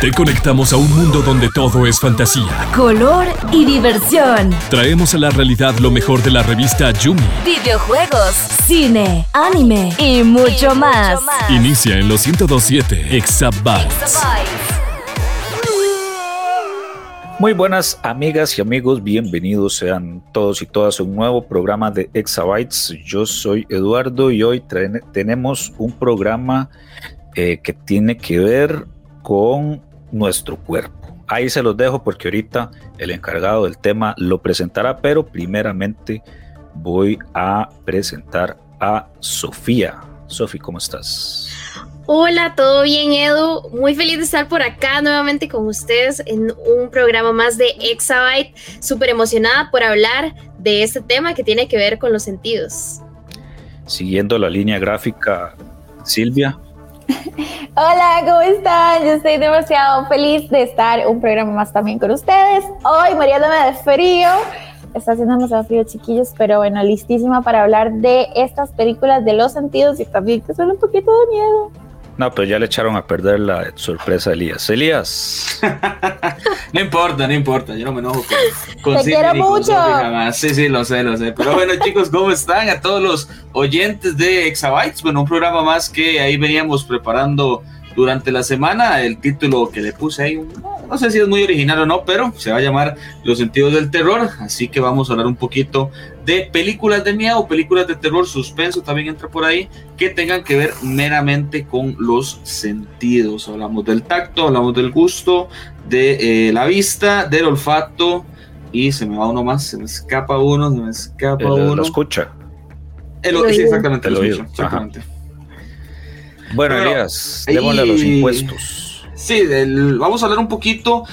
Te conectamos a un mundo donde todo es fantasía, color y diversión. Traemos a la realidad lo mejor de la revista Yumi. Videojuegos, cine, anime y mucho, más. Inicia en los 1027 Exabytes. Muy buenas amigas y amigos, bienvenidos sean todos y todas a un nuevo programa de Exabytes. Yo soy Eduardo y hoy tenemos un programa eh, que tiene que ver con nuestro cuerpo. Ahí se los dejo porque ahorita el encargado del tema lo presentará, pero primeramente voy a presentar a Sofía. Sofía, ¿cómo estás? Hola, ¿todo bien Edu? Muy feliz de estar por acá nuevamente con ustedes en un programa más de Exabyte. Súper emocionada por hablar de este tema que tiene que ver con los sentidos. Siguiendo la línea gráfica, Silvia. Hola, ¿cómo están? Yo estoy demasiado feliz de estar un programa más también con ustedes. Hoy muriéndome de frío. Está haciendo demasiado frío, chiquillos, pero bueno, listísima para hablar de estas películas de los sentidos y también que son un poquito de miedo. No, pero ya le echaron a perder la sorpresa a Elías. Elías. no importa, no importa. Yo no me enojo con, Te quiero mucho. Sí, sí, lo sé, lo sé. Pero bueno, chicos, ¿cómo están? A todos los oyentes de Exabytes. Bueno, un programa más que ahí veníamos preparando durante la semana. El título que le puse ahí, no sé si es muy original o no, pero se va a llamar Los sentidos del terror. Así que vamos a hablar un poquito de películas de miedo, películas de terror, suspenso también entra por ahí, que tengan que ver meramente con los sentidos. Hablamos del tacto, hablamos del gusto, de eh, la vista, del olfato. Y se me va uno más, se me escapa uno, se me escapa uno. Lo escucha. El, sí, exactamente, lo escucho, exactamente. Bueno, Elías, démosle a los impuestos. Sí, vamos a hablar un poquito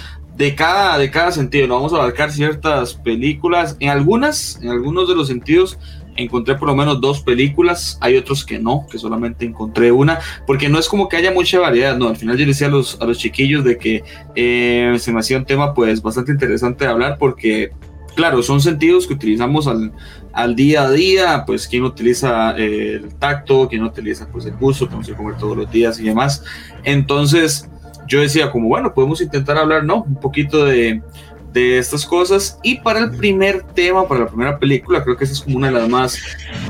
de cada, de cada sentido. ¿no? Vamos a abarcar ciertas películas. En algunas, en algunos de los sentidos, encontré por lo menos dos películas. Hay otros que no, que solamente encontré una. Porque no es como que haya mucha variedad. No, al final yo le decía a los, a los chiquillos de que eh, se me hacía un tema pues bastante interesante de hablar porque claro, son sentidos que utilizamos al, al día a día, pues quien utiliza el tacto, quien utiliza pues el gusto, que que comer todos los días y demás. Entonces, yo decía como, bueno, podemos intentar hablar, ¿no? Un poquito de, de estas cosas. Y para el primer tema, para la primera película, creo que esa es como una de las más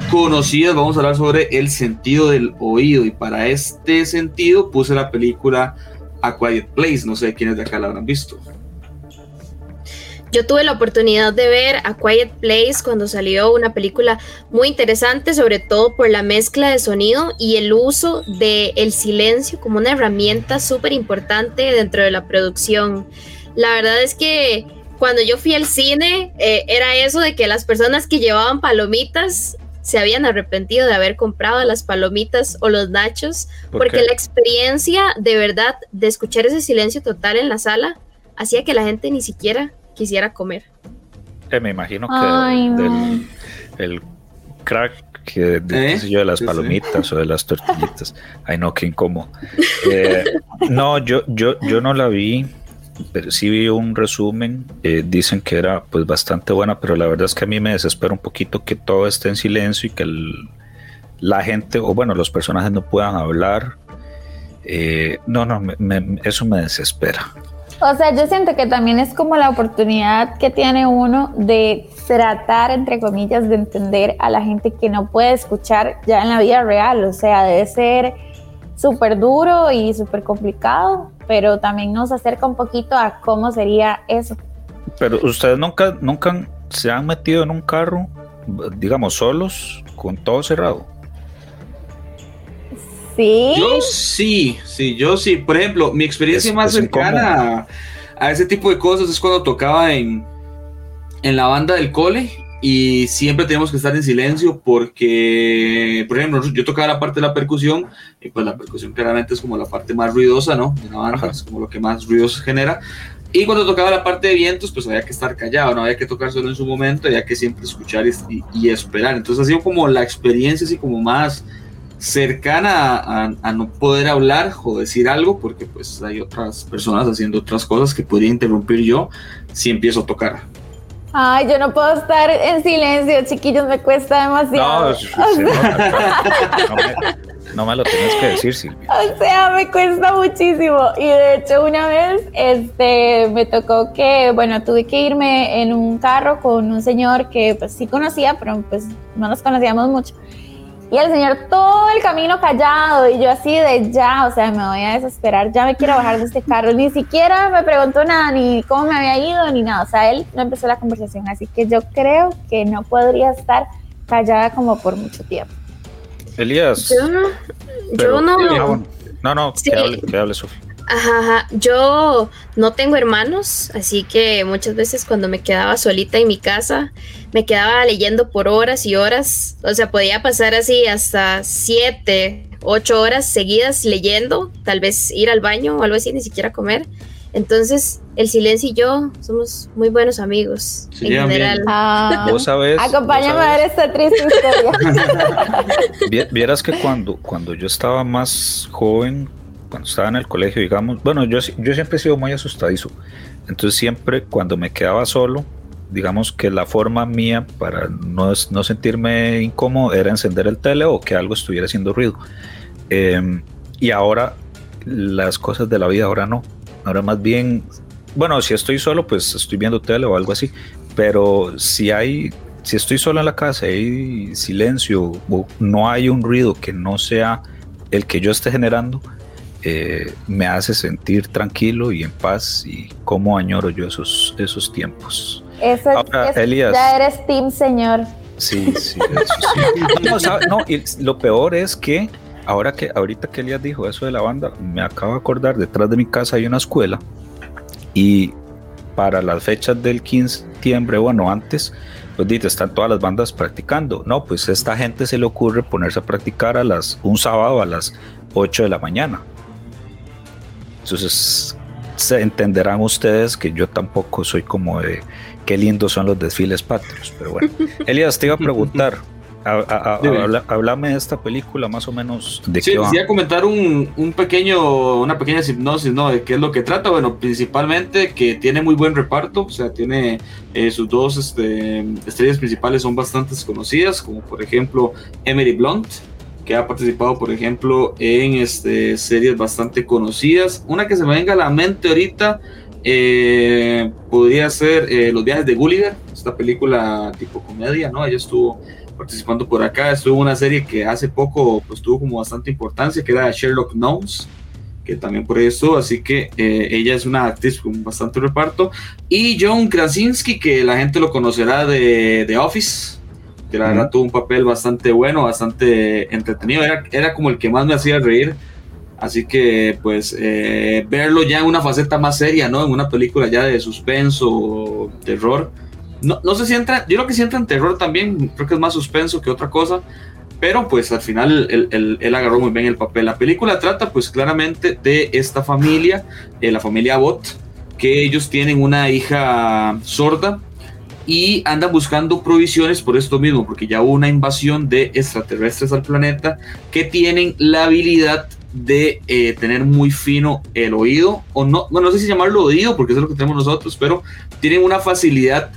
conocidas, vamos a hablar sobre el sentido del oído. Y para este sentido puse la película A Quiet Place, no sé quiénes de acá la habrán visto. Yo tuve la oportunidad de ver A Quiet Place cuando salió una película muy interesante, sobre todo por la mezcla de sonido y el uso del el silencio como una herramienta súper importante dentro de la producción. La verdad es que cuando yo fui al cine eh, era eso de que las personas que llevaban palomitas se habían arrepentido de haber comprado las palomitas o los nachos, porque la experiencia de verdad de escuchar ese silencio total en la sala hacía que la gente ni siquiera quisiera comer. Eh, me imagino que el crack que de, ¿Eh? yo, de las palomitas o de las tortillitas. Ay, no, qué incómodo. Eh, no, yo, yo, yo no la vi, pero sí vi un resumen. dicen que era pues bastante buena, pero la verdad es que a mí me desespera un poquito que todo esté en silencio y que la gente, o bueno, los personajes no puedan hablar. no, no, eso me desespera. O sea, yo siento que también es como la oportunidad que tiene uno de tratar, entre comillas, de entender a la gente que no puede escuchar ya en la vida real. O sea, debe ser súper duro y súper complicado, pero también nos acerca un poquito a cómo sería eso. Pero ustedes nunca, nunca se han metido en un carro, digamos, solos, con todo cerrado. Sí. Yo sí, sí, yo sí. Por ejemplo, mi experiencia más cercana a, ese tipo de cosas es cuando tocaba en, en la banda del cole y siempre tenemos que estar en silencio porque, por ejemplo, yo tocaba la parte de la percusión y pues la percusión claramente es como la parte más ruidosa, ¿no? De la banda, es como lo que más ruidos genera. Y cuando tocaba la parte de vientos, pues había que estar callado, no había que tocar solo en su momento, había que siempre escuchar y, y esperar. Entonces ha sido como la experiencia así como más cercana a, no poder hablar o decir algo porque pues hay otras personas haciendo otras cosas que podría interrumpir yo si empiezo a tocar. Ay, yo no puedo estar en silencio, chiquillos, me cuesta demasiado. No me lo tienes que decir, Silvia. O sea, me cuesta muchísimo. Y de hecho, una vez este, me tocó que, bueno, tuve que irme en un carro con un señor que pues sí conocía, pero pues no nos conocíamos mucho. Y el señor todo el camino callado y yo así de ya, o sea, me voy a desesperar, ya me quiero bajar de este carro. Ni siquiera me preguntó nada, ni cómo me había ido, ni nada. O sea, él no empezó la conversación, así que yo creo que no podría estar callada como por mucho tiempo. Elías. Yo no. Yo no. No, no, que hable, que hable Sofía. Ajá, yo no tengo hermanos, así que muchas veces cuando me quedaba solita en mi casa, me quedaba leyendo por horas y horas, o sea, podía pasar así hasta siete, ocho horas seguidas leyendo, tal vez ir al baño o algo así, ni siquiera comer. Entonces, el silencio y yo somos muy buenos amigos en general. Ah, vos sabés. Acompáñame a ver esta triste historia. Vieras que cuando, cuando yo estaba más joven, cuando estaba en el colegio, digamos, bueno, yo, yo siempre he sido muy asustadizo. Entonces siempre cuando me quedaba solo, digamos que la forma mía para no, no sentirme incómodo era encender el tele o que algo estuviera haciendo ruido. Em, y ahora las cosas de la vida ahora no. Ahora más bien, bueno, si estoy solo, pues estoy viendo tele o algo así. Pero si hay, si estoy solo en la casa y silencio o no hay un ruido que no sea el que yo esté generando, eh, me hace sentir tranquilo y en paz y cómo añoro yo esos, esos tiempos. Eso es, Elías, ya eres team señor. Sí, sí, eso sí. no, y lo peor es que ahora que ahorita que Elías dijo eso de la banda, me acabo de acordar, detrás de mi casa hay una escuela y para las fechas del 15 de septiembre, bueno, antes, pues dice, están todas las bandas practicando. No, pues esta gente se le ocurre ponerse a practicar a las un sábado a las 8 de la mañana. Entonces, se entenderán ustedes que yo tampoco soy como de qué lindos son los desfiles patrios. Pero bueno, Elias, te iba a preguntar. Háblame de esta película más o menos de sí, qué comentar un, un, pequeño, una pequeña hipnosis, ¿no? De qué es lo que trata. Bueno, principalmente que tiene muy buen reparto, o sea, tiene eh, sus dos este, estrellas principales son bastante conocidas, como por ejemplo Emily Blunt, que ha participado, por ejemplo, en este, series bastante conocidas. Una que se me venga a la mente ahorita eh, podría ser eh, Los viajes de Gulliver, esta película tipo comedia, ¿no? Ella estuvo participando por acá, estuvo en una serie que hace poco pues tuvo como bastante importancia, que era Sherlock Gnomes, que también por eso, así que eh, ella es una actriz con bastante reparto, y John Krasinski, que la gente lo conocerá de The Office, que la verdad tuvo un papel bastante bueno, bastante entretenido, era, era como el que más me hacía reír. Así que, pues, eh, verlo ya en una faceta más seria, ¿no? En una película ya de suspenso, terror. No, no sé si entra, yo creo que si entra en terror también, creo que es más suspenso que otra cosa. Pero, pues, al final él, él, agarró muy bien el papel. La película trata, pues, claramente de esta familia, eh, la familia Bot, que ellos tienen una hija sorda y andan buscando provisiones por esto mismo, porque ya hubo una invasión de extraterrestres al planeta que tienen la habilidad de eh, tener muy fino el oído, o no, bueno, no sé si llamarlo oído, porque es lo que tenemos nosotros, pero tienen una facilidad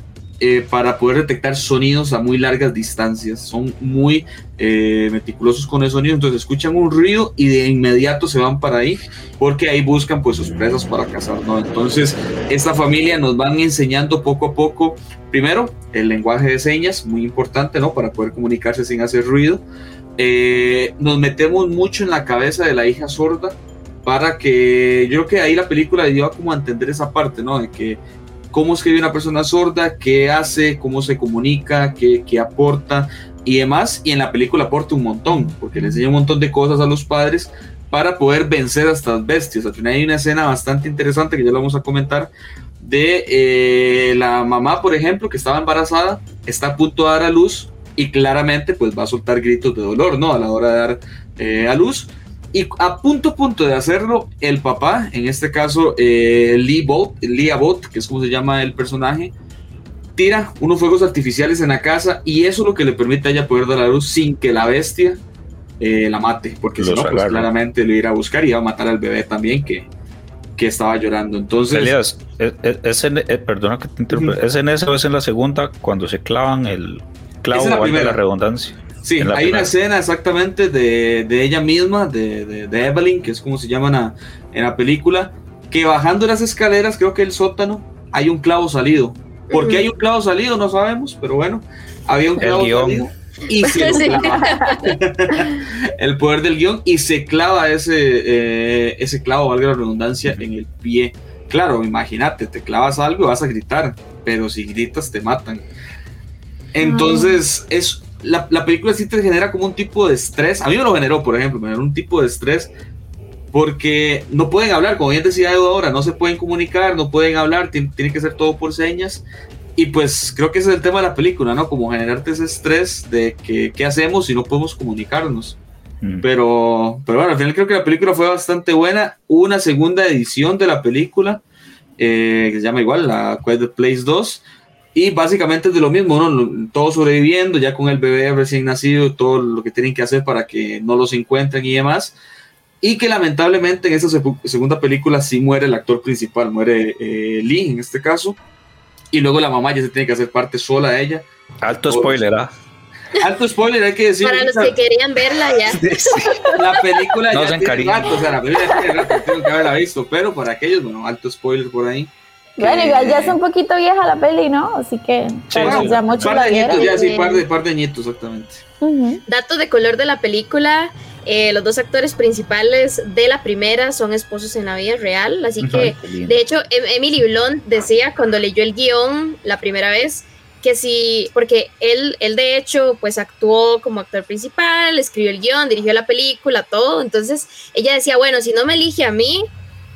eh, para poder detectar sonidos a muy largas distancias. Son muy eh, meticulosos con el sonido, entonces escuchan un ruido y de inmediato se van para ahí porque ahí buscan pues sus presas para cazar. ¿no? Entonces esta familia nos van enseñando poco a poco, primero el lenguaje de señas, muy importante ¿no? para poder comunicarse sin hacer ruido. Eh, nos metemos mucho en la cabeza de la hija sorda para que yo creo que ahí la película lleva como a entender esa parte, ¿no? De que cómo escribe una persona sorda, qué hace, cómo se comunica, qué, qué aporta y demás. Y en la película aporta un montón, porque le enseña un montón de cosas a los padres para poder vencer a estas bestias. Al final hay una escena bastante interesante que ya lo vamos a comentar de eh, la mamá, por ejemplo, que estaba embarazada, está a punto de dar a luz y claramente pues va a soltar gritos de dolor, ¿no? A la hora de dar eh, a luz y a punto punto de hacerlo, el papá, en este caso eh, Lee, Bot, Lee Abbott, que es como se llama el personaje, tira unos fuegos artificiales en la casa y eso es lo que le permite a ella poder dar la luz sin que la bestia eh, la mate, porque si no, pues claramente lo irá a buscar y va a matar al bebé también que, que estaba llorando. Entonces, Elías, es, en, eh, perdona que te interrumpa, ¿es en esa o es en la segunda cuando se clavan el clavo o la redundancia? Sí, hay una escena exactamente de, ella misma, de, Evelyn, que es como se llaman en la película, que bajando las escaleras, creo que el sótano, hay un clavo salido. ¿Por qué hay un clavo salido? No sabemos, pero bueno, había un clavo salido. Y se el poder del guion y se clava ese, eh, ese clavo, valga la redundancia, en el pie. Claro, imagínate, te clavas algo y vas a gritar, pero si gritas te matan. Entonces, es la, la, película sí te genera como un tipo de estrés. A mí me lo generó, por ejemplo, me generó un tipo de estrés porque no pueden hablar, como bien decía Edo ahora, no se pueden comunicar, no pueden hablar, tiene, que ser todo por señas. Y pues creo que ese es el tema de la película, ¿no? Como generarte ese estrés de que qué hacemos si no podemos comunicarnos. Mm. Pero, pero bueno, al final creo que la película fue bastante buena. Hubo una segunda edición de la película eh, que se llama igual, la Quiet Place 2 y básicamente es de lo mismo, ¿no? Todos sobreviviendo, ya con el bebé recién nacido, todo lo que tienen que hacer para que no los encuentren y demás. Y que lamentablemente en esta segunda película sí muere el actor principal, muere eh, Lee en este caso. Y luego la mamá ya se tiene que hacer parte sola de ella. Alto spoiler, ¿ah? Alto spoiler, hay que decir. Para los que querían verla ya. La película no ya tiene rato, o sea, la película ya tiene rato, tengo que haberla visto, pero para aquellos, bueno, alto spoiler por ahí. Bueno, igual ya es un poquito vieja la peli, ¿no? Así que ya mucho par de añitos, ya sí, par de, par de añitos, exactamente. Datos de color de la película. Eh, los dos actores principales de la primera son esposos en la vida real, así que de hecho em, Emily Blunt decía cuando leyó el guion la primera vez que si, porque él, él de hecho pues actuó como actor principal, escribió el guion, dirigió la película, todo, entonces ella decía, bueno, si no me elige a mí,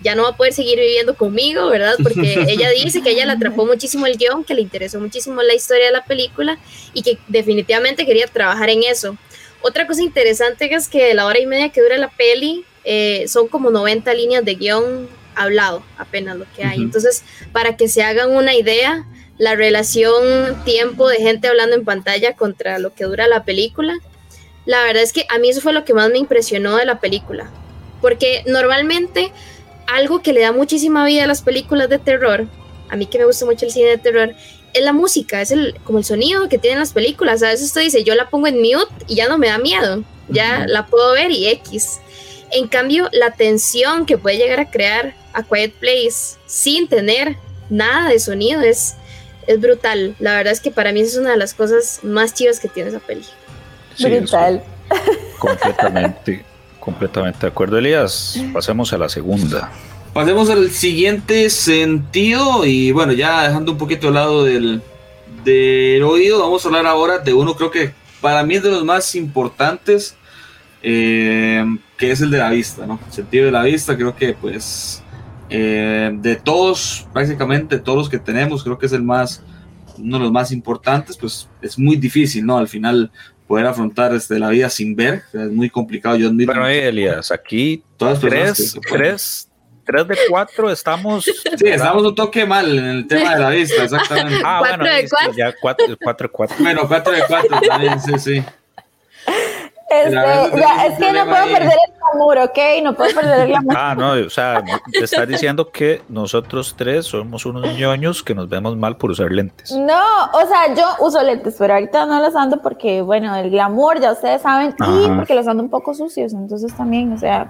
ya no va a poder seguir viviendo conmigo, ¿verdad? Porque ella dice que ella le atrapó muchísimo el guion, que le interesó muchísimo la historia de la película y que definitivamente quería trabajar en eso. Otra cosa interesante es que la hora y media que dura la peli eh, son como 90 líneas de guion hablado, apenas lo que hay. Entonces, para que se hagan una idea, la relación tiempo de gente hablando en pantalla contra lo que dura la película, la verdad es que a mí eso fue lo que más me impresionó de la película. Porque normalmente algo que le da muchísima vida a las películas de terror, a mí que me gusta mucho el cine de terror, es la música, es el, como el sonido que tienen las películas. A veces usted dice, yo la pongo en mute y ya no me da miedo, ya la puedo ver y X. En cambio, la tensión que puede llegar a crear a Quiet Place sin tener nada de sonido es, es brutal. La verdad es que para mí es una de las cosas más chivas que tiene esa peli. brutal. Completamente. Completamente de acuerdo, Elías. Pasemos a la segunda. Pasemos al siguiente sentido y bueno, ya dejando un poquito al lado del, del oído, vamos a hablar ahora de uno creo que para mí es de los más importantes, eh, que es el de la vista, ¿no? El sentido de la vista, creo que pues eh, de todos, prácticamente todos los que tenemos, creo que es el más, uno de los más importantes, pues es muy difícil, ¿no? Al final poder afrontar este, la vida sin ver. es muy complicado. Yo admiro. Bueno, Elias, aquí todas tres, tres, tres de cuatro estamos. Sí, estamos un toque mal en el tema de la vista, exactamente. Ah, ¿Cuatro bueno, de cuatro? Ya cuatro, cuatro cuatro. Bueno, cuatro de cuatro también, sí, sí. Este, ya, es que no puedo perder el glamour, ¿ok? No puedo perder el glamour. Ah, no, o sea, te estás diciendo que nosotros tres somos unos ñoños que nos vemos mal por usar lentes. No, o sea, yo uso lentes, pero ahorita no los ando porque, bueno, el glamour, ya ustedes saben, y porque los ando un poco sucios, entonces también, o sea,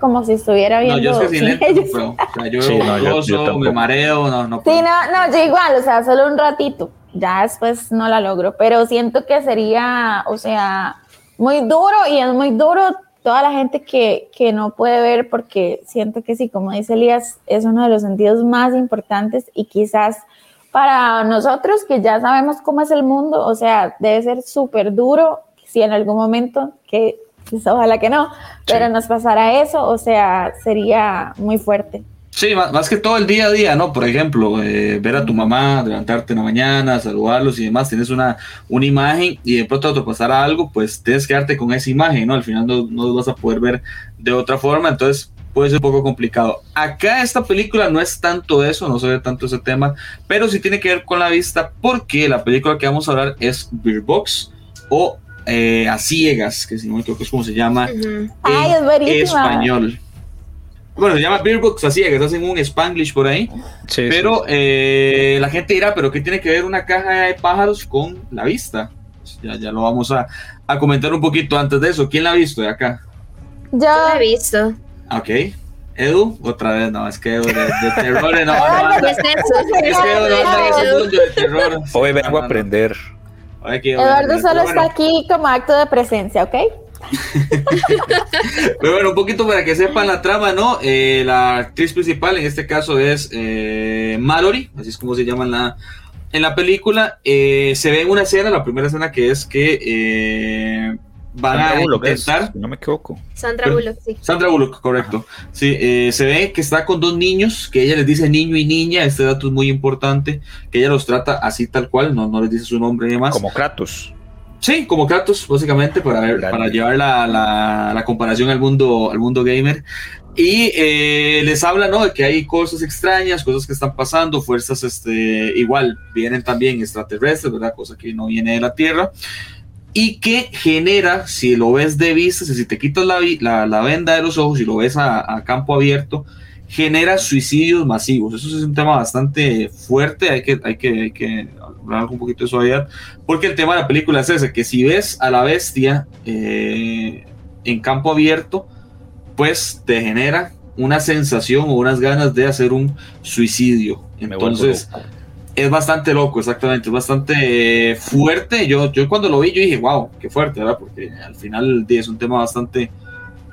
como si estuviera viendo. No, yo soy sin lentes, o sea, yo, sí, no, yo, yo me mareo, no, no. Sí, no, no, yo igual, o sea, solo un ratito, ya después no la logro, pero siento que sería, o sea muy duro y es muy duro toda la gente que, que, no puede ver porque siento que sí, como dice Elías, es uno de los sentidos más importantes y quizás para nosotros que ya sabemos cómo es el mundo, o sea, debe ser súper duro si en algún momento, que pues, ojalá que no, pero nos pasara eso, o sea, sería muy fuerte. Sí, más, que todo el día a día, ¿no? Por ejemplo, eh, ver a tu mamá, levantarte en la mañana, saludarlos y demás, tienes una, una imagen y de pronto te pasara algo, pues tienes que quedarte con esa imagen, ¿no? Al final no, no vas a poder ver de otra forma, entonces puede ser un poco complicado. Acá esta película no es tanto eso, no se ve tanto ese tema, pero sí tiene que ver con la vista porque la película que vamos a hablar es Beer Box o eh, A Ciegas, que si no me equivoco es como se llama en español bueno, se llama Beer Books así, que hacen un spanglish por ahí. pero eh, la gente dirá, pero ¿qué tiene que ver una caja de pájaros con la vista? Ya, ya lo vamos a, a comentar un poquito antes de eso. ¿Quién la ha visto de acá? Yo la he visto. Ok. Edu, otra vez, no, es que Edu de, terror, no, no, es Es que Edu no anda de terror. Hoy vengo a aprender. Eduardo solo está aquí como acto de presencia, ¿ok? Pero bueno, un poquito para que sepan la trama, ¿no? Eh, la actriz principal en este caso es eh, Mallory, así es como se llama en la, en la película. Eh, se ve en una escena, la primera escena que es que eh, van a intentar. no me equivoco. Sandra Bullock, sí. Sandra Bullock, correcto. Sí, eh, se ve que está con dos niños, que ella les dice niño y niña. Este dato es muy importante, que ella los trata así tal cual, no, no les dice su nombre ni demás. Como Kratos. Sí, como Kratos, básicamente, para, ver, para llevar la, la, la, comparación al mundo, al mundo gamer. Y eh, les habla, ¿no? De que hay cosas extrañas, cosas que están pasando, fuerzas, este, igual, vienen también extraterrestres, ¿verdad? Cosa que no viene de la Tierra y que genera, si lo ves de vista, si te quitas la, la, venda de los ojos y lo ves a, campo abierto, genera suicidios masivos. Eso es un tema bastante fuerte, hay que, hay que, hay que hablar un poquito de suavidad, porque el tema de la película es ese, que si ves a la bestia eh, en campo abierto, pues te genera una sensación o unas ganas de hacer un suicidio. Entonces, es bastante loco, exactamente, es bastante eh, fuerte. Yo, yo cuando lo vi, yo dije, wow, qué fuerte, ¿verdad? Porque al final es un tema bastante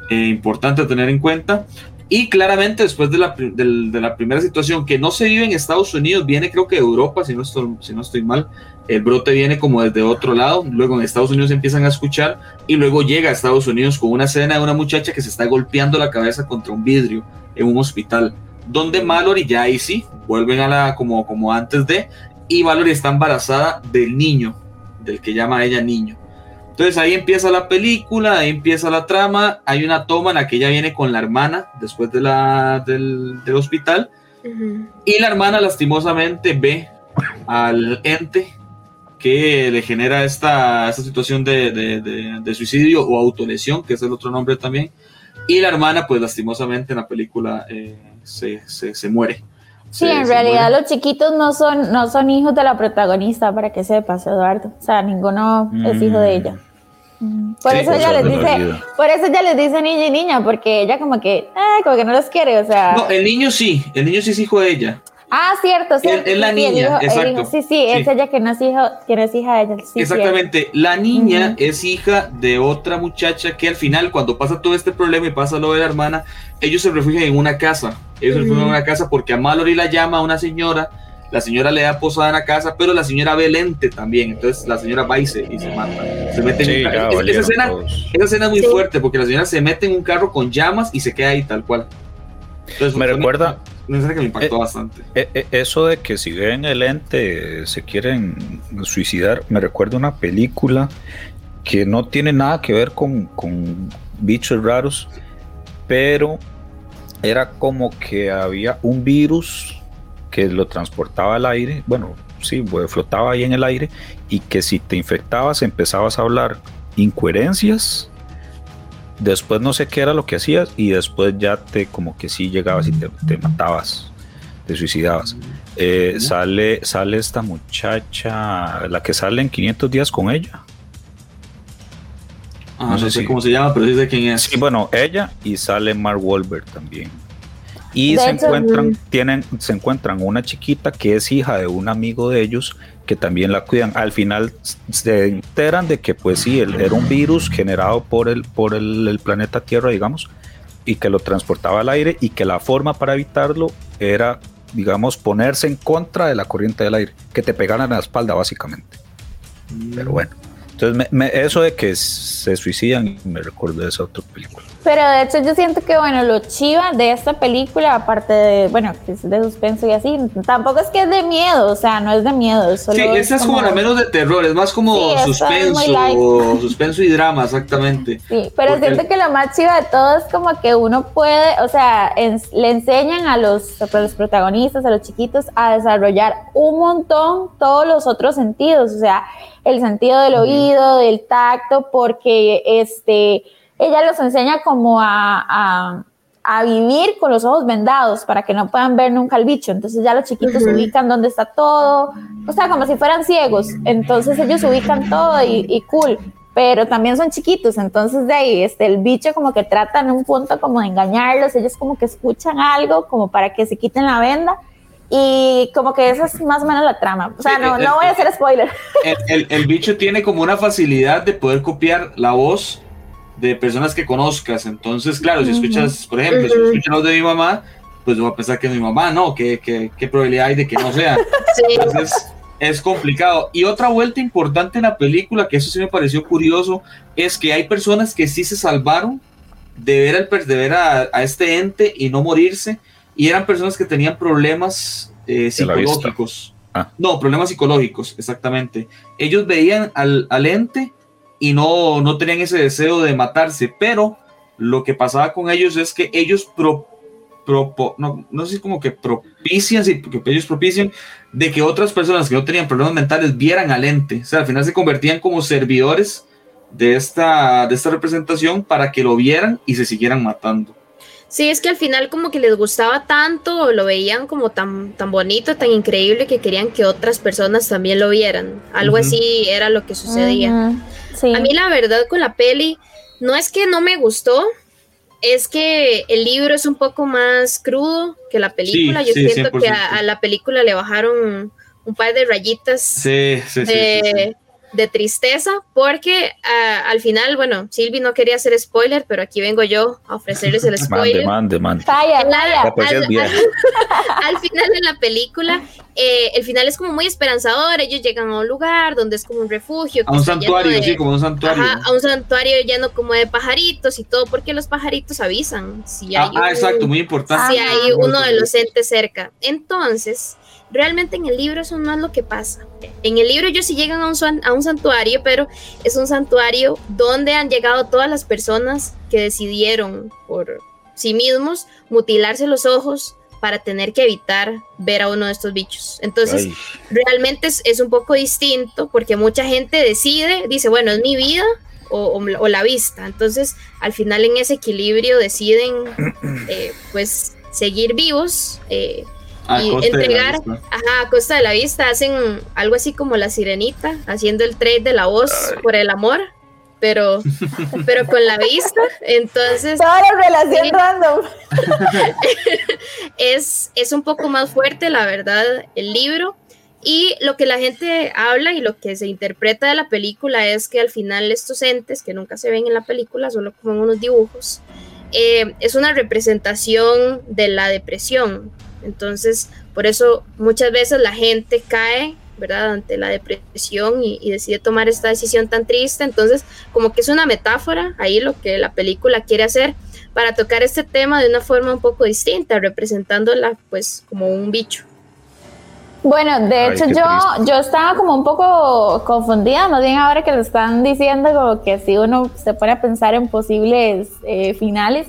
eh, importante a tener en cuenta. Y claramente después de la, de, la, primera situación que no se vive en Estados Unidos, viene creo que de Europa, si no, estoy, si no estoy mal, el brote viene como desde otro lado, luego en Estados Unidos empiezan a escuchar y luego llega a Estados Unidos con una escena de una muchacha que se está golpeando la cabeza contra un vidrio en un hospital donde Mallory ya ahí sí, vuelven a la como, como antes de, y Mallory está embarazada del niño, del que llama a ella niño. Entonces ahí empieza la película, ahí empieza la trama, hay una toma en la que ella viene con la hermana después de la, del, hospital, y la hermana lastimosamente ve al ente que le genera esta, esta situación de, de, suicidio o autolesión, que es el otro nombre también, y la hermana pues lastimosamente en la película... Eh, se, se, muere. Sí, en realidad los chiquitos no son, no son hijos de la protagonista, para que sepas, Eduardo. O sea, ninguno es hijo de ella. Mm. Por eso ella les dice, por eso ella les dice niña y niña, porque ella como que, eh, como que no los quiere, o sea. No, el niño sí, el niño sí es hijo de ella. Ah, cierto, cierto. Es la niña, exacto. sí, sí, es ella que no es, hijo, que no es hija de ella. Exactamente. La niña es hija de otra muchacha que al final, cuando pasa todo este problema y pasa lo de la hermana, ellos se refugian en una casa. Ellos se refugian en una casa porque a Mallory la llama a una señora, la señora le da posada en la casa, pero la señora ve lente también. Entonces la señora va y se, mata. Se mete en un carro. esa, escena, esa escena es muy fuerte porque la señora se mete en un carro con llamas y se queda ahí tal cual. me recuerda, que impactó eh, bastante. Eh, eh, eso de que si ven el ente se quieren suicidar, me recuerda una película que no tiene nada que ver con, con bichos raros, pero era como que había un virus que lo transportaba al aire, bueno, sí, pues, flotaba ahí en el aire, y que si te infectabas empezabas a hablar incoherencias Después no sé qué era lo que hacías y después ya te como que sí llegabas y te, matabas, te suicidabas. Eh, sale, sale esta muchacha, la que sale en 500 días con ella. Ah, no, sé, cómo se llama, pero dice quién es. Sí, bueno, ella y sale Mark Wahlberg también. Y se encuentran, tienen, se encuentran una chiquita que es hija de un amigo de ellos que también la cuidan. Al final se enteran de que pues sí, era un virus generado por el, por el, planeta Tierra, digamos, y que lo transportaba al aire y que la forma para evitarlo era, digamos, ponerse en contra de la corriente del aire, que te pegaran en la espalda básicamente. Pero bueno. Entonces, eso de que se suicidan, me recuerdo de esa otra película. Pero de hecho, yo siento que, bueno, lo chiva de esta película, aparte de, bueno, que es de suspenso y así, tampoco es que es de miedo, o sea, no es de miedo. sí, esa es como, la menos de terror, es más como suspenso, suspenso y drama, exactamente. Sí, pero siento que lo más chiva de todo es como que uno puede, o sea, le enseñan a los, a los protagonistas, a los chiquitos, a desarrollar un montón todos los otros sentidos, o sea, el sentido del oído, del tacto, porque este, ella los enseña como a, a vivir con los ojos vendados para que no puedan ver nunca el bicho. Entonces ya los chiquitos ubican dónde está todo, o sea, como si fueran ciegos. Entonces ellos ubican todo y, y cool, pero también son chiquitos. Entonces de ahí, este, el bicho como que trata en un punto como de engañarlos, ellos como que escuchan algo como para que se quiten la venda. Y como que esa es más o menos la trama. O sea, no, no voy a hacer spoiler. El, el bicho tiene como una facilidad de poder copiar la voz de personas que conozcas. Entonces, claro, si escuchas, por ejemplo, si escuchas los de mi mamá, pues voy a pensar que es mi mamá, ¿no? ¿Qué, qué, qué probabilidad hay de que no sea? Entonces, es complicado. Y otra vuelta importante en la película, que eso sí me pareció curioso, es que hay personas que sí se salvaron de ver, al, de ver a, a este ente y no morirse, y eran personas que tenían problemas eh, psicológicos. Ah. No, problemas psicológicos, exactamente. Ellos veían al, al ente y no, no tenían ese deseo de matarse, pero lo que pasaba con ellos es que ellos pro, no, no sé como que propician, sí, porque ellos propician de que otras personas que no tenían problemas mentales vieran al ente, o sea, al final se convertían como servidores de esta, de esta representación para que lo vieran y se siguieran matando. Sí, es que al final como que les gustaba tanto, lo veían como tan, tan bonito, tan increíble que querían que otras personas también lo vieran. Algo así era lo que sucedía. A mí la verdad con la peli, no es que no me gustó, es que el libro es un poco más crudo que la película. Yo siento que a, la película le bajaron un par de rayitas. Sí, sí, sí de tristeza, porque uh, al final, bueno, Silvi no quería hacer spoiler, pero aquí vengo yo a ofrecerles el spoiler. Mande, mande, pues al, al, final de la película, eh, el final es como muy esperanzador. Ellos llegan a un lugar donde es como un refugio. A un santuario, sí, como un santuario. Ajá, a un santuario lleno como de pajaritos y todo, porque los pajaritos avisan si hay. Ah, exacto, muy importante. Si hay uno de los entes cerca. Entonces realmente en el libro eso no es lo que pasa. En el libro ellos sí llegan a un, a un santuario, pero es un santuario donde han llegado todas las personas que decidieron por sí mismos mutilarse los ojos para tener que evitar ver a uno de estos bichos. Entonces, realmente es, un poco distinto porque mucha gente decide, dice, bueno, es mi vida o, la vista. Entonces, al final en ese equilibrio deciden, eh, pues, seguir vivos. Eh, y entregar a costa de la vista hacen algo así como la sirenita haciendo el trade de la voz por el amor pero pero con la vista entonces toda la relación random. Es es un poco más fuerte la verdad el libro. Y lo que la gente habla y lo que se interpreta de la película es que al final estos entes que nunca se ven en la película solo como unos dibujos eh, es una representación de la depresión entonces, por eso muchas veces la gente cae, ¿verdad?, ante la depresión y, decide tomar esta decisión tan triste. Entonces, como que es una metáfora ahí lo que la película quiere hacer para tocar este tema de una forma un poco distinta, representándola pues como un bicho. Bueno, de hecho yo, yo estaba como un poco confundida, más bien ahora que lo están diciendo, como que si uno se pone a pensar en posibles eh, finales,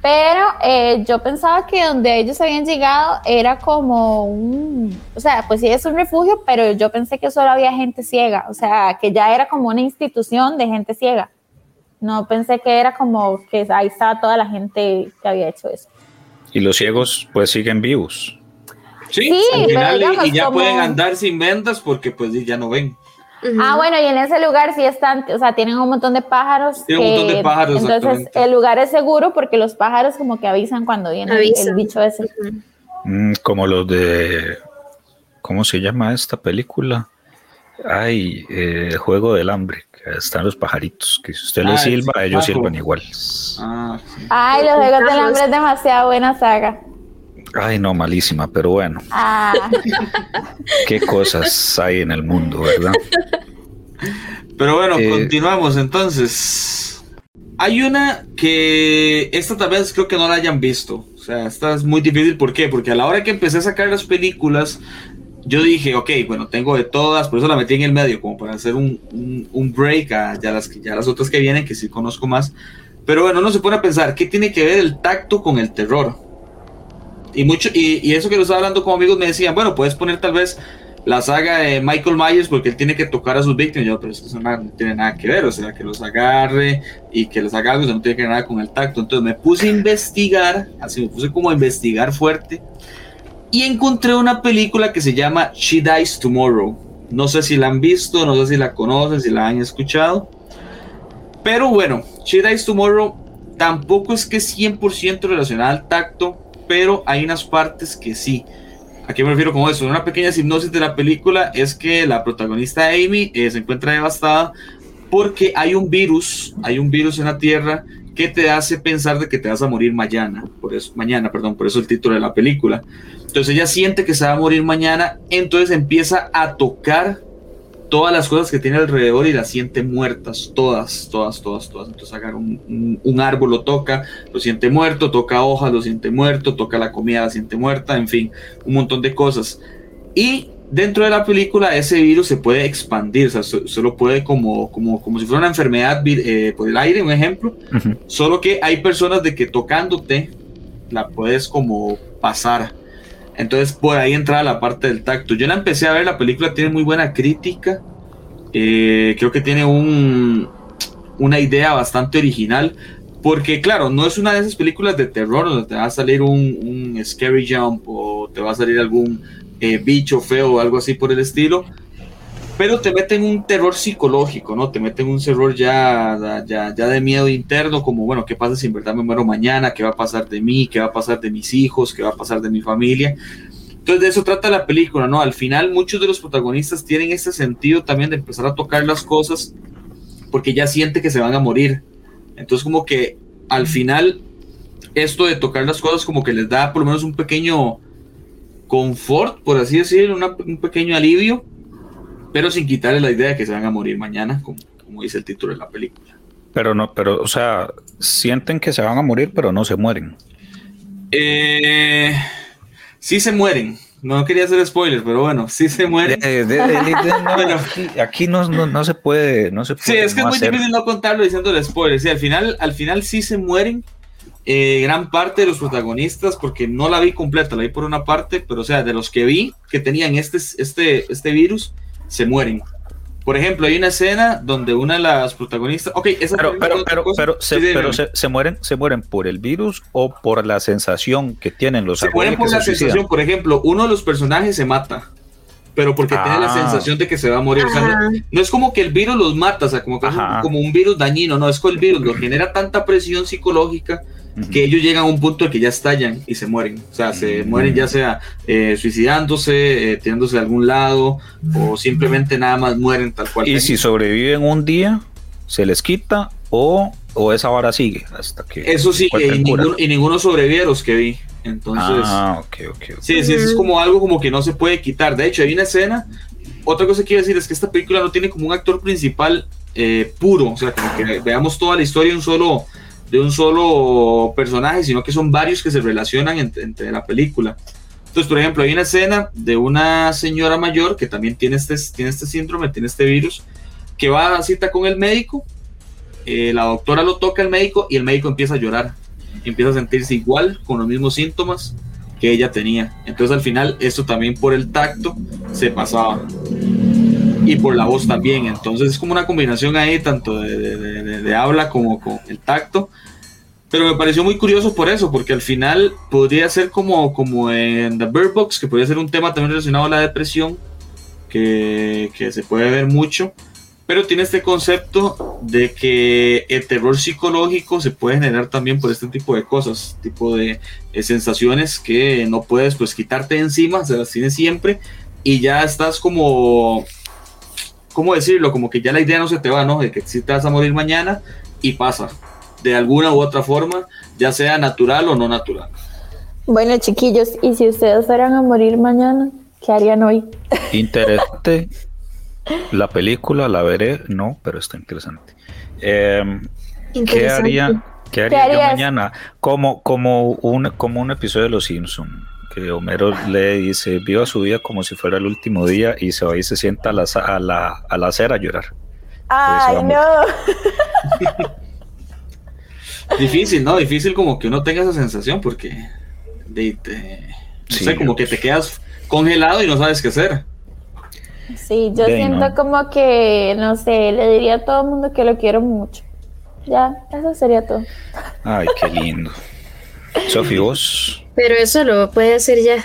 pero eh, yo pensaba que donde ellos habían llegado era como un, o sea, pues sí es un refugio, pero yo pensé que solo había gente ciega, o sea, que ya era como una institución de gente ciega. No pensé que era como que ahí estaba toda la gente que había hecho eso. Y los ciegos pues siguen vivos. Sí, y ya pueden andar sin vendas porque pues ya no ven. Ah, bueno, y en ese lugar sí están, o sea, tienen un montón de pájaros. Tienen un montón de pájaros. Entonces, el lugar es seguro porque los pájaros como que avisan cuando viene el bicho ese. Mm, como los de, ¿cómo se llama esta película? Ay, eh, juego del hambre. Que están los pajaritos, que si usted les ah, silba, ellos silban igual. Ah, Ay, los juegos del hambre es demasiado buena saga. Ay, no, malísima, pero bueno. Ah. Qué cosas hay en el mundo, ¿verdad? Pero bueno, eh, continuamos entonces. Hay una que esta tal vez creo que no la hayan visto. O sea, esta es muy difícil. ¿Por qué? Porque a la hora que empecé a sacar las películas, yo dije, ok, bueno, tengo de todas, por eso la metí en el medio, como para hacer un, un, break a ya las, ya las otras que vienen, que sí conozco más. Pero bueno, uno se pone a pensar, ¿qué tiene que ver el tacto con el terror? Y, mucho, y, eso que lo estaba hablando con amigos me decían, bueno, puedes poner tal vez la saga de Michael Myers porque él tiene que tocar a sus víctimas. Yo, pero eso no, tiene nada que ver, o sea, que los agarre y que les haga algo, eso no tiene que ver nada con el tacto. Entonces me puse a investigar, así me puse como a investigar fuerte y encontré una película que se llama She Dies Tomorrow. No sé si la han visto, no sé si la conocen, si la han escuchado. Pero bueno, She Dies Tomorrow tampoco es que es 100% relacionada al tacto, pero hay unas partes que sí. ¿A qué me refiero con eso? Una pequeña hipnosis de la película es que la protagonista Amy eh, se encuentra devastada porque hay un virus, hay un virus en la Tierra que te hace pensar de que te vas a morir mañana, por eso, mañana, perdón, por eso el título de la película. Entonces ella siente que se va a morir mañana, entonces empieza a tocar todas las cosas que tiene alrededor y las siente muertas, todas, todas, todas, todas. Entonces agarra un, un, árbol, lo toca, lo siente muerto, toca hojas, lo siente muerto, toca la comida, la siente muerta, en fin, un montón de cosas. Y dentro de la película ese virus se puede expandir, o sea, solo puede como, como, como si fuera una enfermedad eh, por el aire, un ejemplo, solo que hay personas de que tocándote la puedes como pasar. Entonces por ahí entra la parte del tacto. Yo la empecé a ver, la película tiene muy buena crítica. Eh, creo que tiene un, una idea bastante original. Porque claro, no es una de esas películas de terror donde te va a salir un, scary jump o te va a salir algún eh, bicho feo o algo así por el estilo pero te meten un terror psicológico, ¿no? Te meten un terror ya, ya, ya de miedo interno, como, bueno, ¿qué pasa si en verdad me muero mañana? ¿Qué va a pasar de mí? ¿Qué va a pasar de mis hijos? ¿Qué va a pasar de mi familia? Entonces de eso trata la película, ¿no? Al final muchos de los protagonistas tienen ese sentido también de empezar a tocar las cosas porque ya siente que se van a morir. Entonces como que al final esto de tocar las cosas como que les da por lo menos un pequeño confort, por así decirlo, un pequeño alivio pero sin quitarle la idea de que se van a morir mañana, como, dice el título de la película. Pero no, pero, o sea, sienten que se van a morir, pero no se mueren. Eh, sí se mueren. No quería hacer spoilers, pero bueno, sí se mueren. aquí, no, se puede, no se Sí, es que es muy difícil no contarlo diciendo el spoiler. Sí, al final, al final sí se mueren. Eh, gran parte de los protagonistas, porque no la vi completa, la vi por una parte, pero o sea, de los que vi que tenían este, este, este virus, se mueren. Por ejemplo, hay una escena donde una de las protagonistas. Ok, esa pero, pero, pero, pero, se, pero se, mueren, se mueren por el virus o por la sensación que tienen los Se mueren por la sensación. Por ejemplo, uno de los personajes se mata, pero porque tiene la ah. sensación de que se va a morir. O sea, no, es como que el virus los mata, o sea, como, como un virus dañino, no, es que el virus lo genera tanta presión psicológica que ellos llegan a un punto de que ya estallan y se mueren. O sea, se mueren ya sea eh, suicidándose, eh, tirándose de algún lado o simplemente nada más mueren tal cual. Y si sobreviven un día, se les quita o, o esa vara sigue hasta que... Eso sí, y ninguno, y ninguno sobrevive a los que vi. Entonces, ah, ok, ok. Sí, sí, es como algo como que no se puede quitar. De hecho, hay una escena. Otra cosa que quiero decir es que esta película no tiene como un actor principal eh, puro. O sea, que veamos toda la historia un solo, de un solo personaje, sino que son varios que se relacionan entre, la película. Entonces, por ejemplo, hay una escena de una señora mayor que también tiene este, tiene este síndrome, tiene este virus, que va a cita con el médico, eh, la doctora lo toca al médico y el médico empieza a llorar, empieza a sentirse igual, con los mismos síntomas que ella tenía. Entonces, al final, esto también por el tacto se pasaba y por la voz también. Entonces es como una combinación ahí, tanto de, habla como con el tacto. Pero me pareció muy curioso por eso, porque al final podría ser como, como en The Bird Box, que podría ser un tema también relacionado a la depresión, que, que se puede ver mucho. Pero tiene este concepto de que el terror psicológico se puede generar también por este tipo de cosas, tipo de, sensaciones que no puedes pues quitarte encima, se las tienes siempre y ya estás como ¿cómo decirlo? Como que ya la idea no se te va, ¿no? De que si te vas a morir mañana y pasa, de alguna u otra forma, ya sea natural o no natural. Bueno, chiquillos, ¿y si ustedes fueran a morir mañana, qué harían hoy? Interesante. la película la veré, no, pero está interesante. Em, ¿Qué haría, qué haría mañana? Como, como, un, como un episodio de Los Simpsons que Homero le dice, viva su vida como si fuera el último día y se va y se sienta a la, a la, a la acera a llorar. Ay, no. Difícil, ¿no? Difícil como que uno tenga esa sensación porque de, no sé, como que te quedas congelado y no sabes qué hacer. Sí, yo siento como que, no sé, le diría a todo el mundo que lo quiero mucho. Ya, eso sería todo. Ay, qué lindo. Sofi, vos. Pero eso lo puede hacer ya.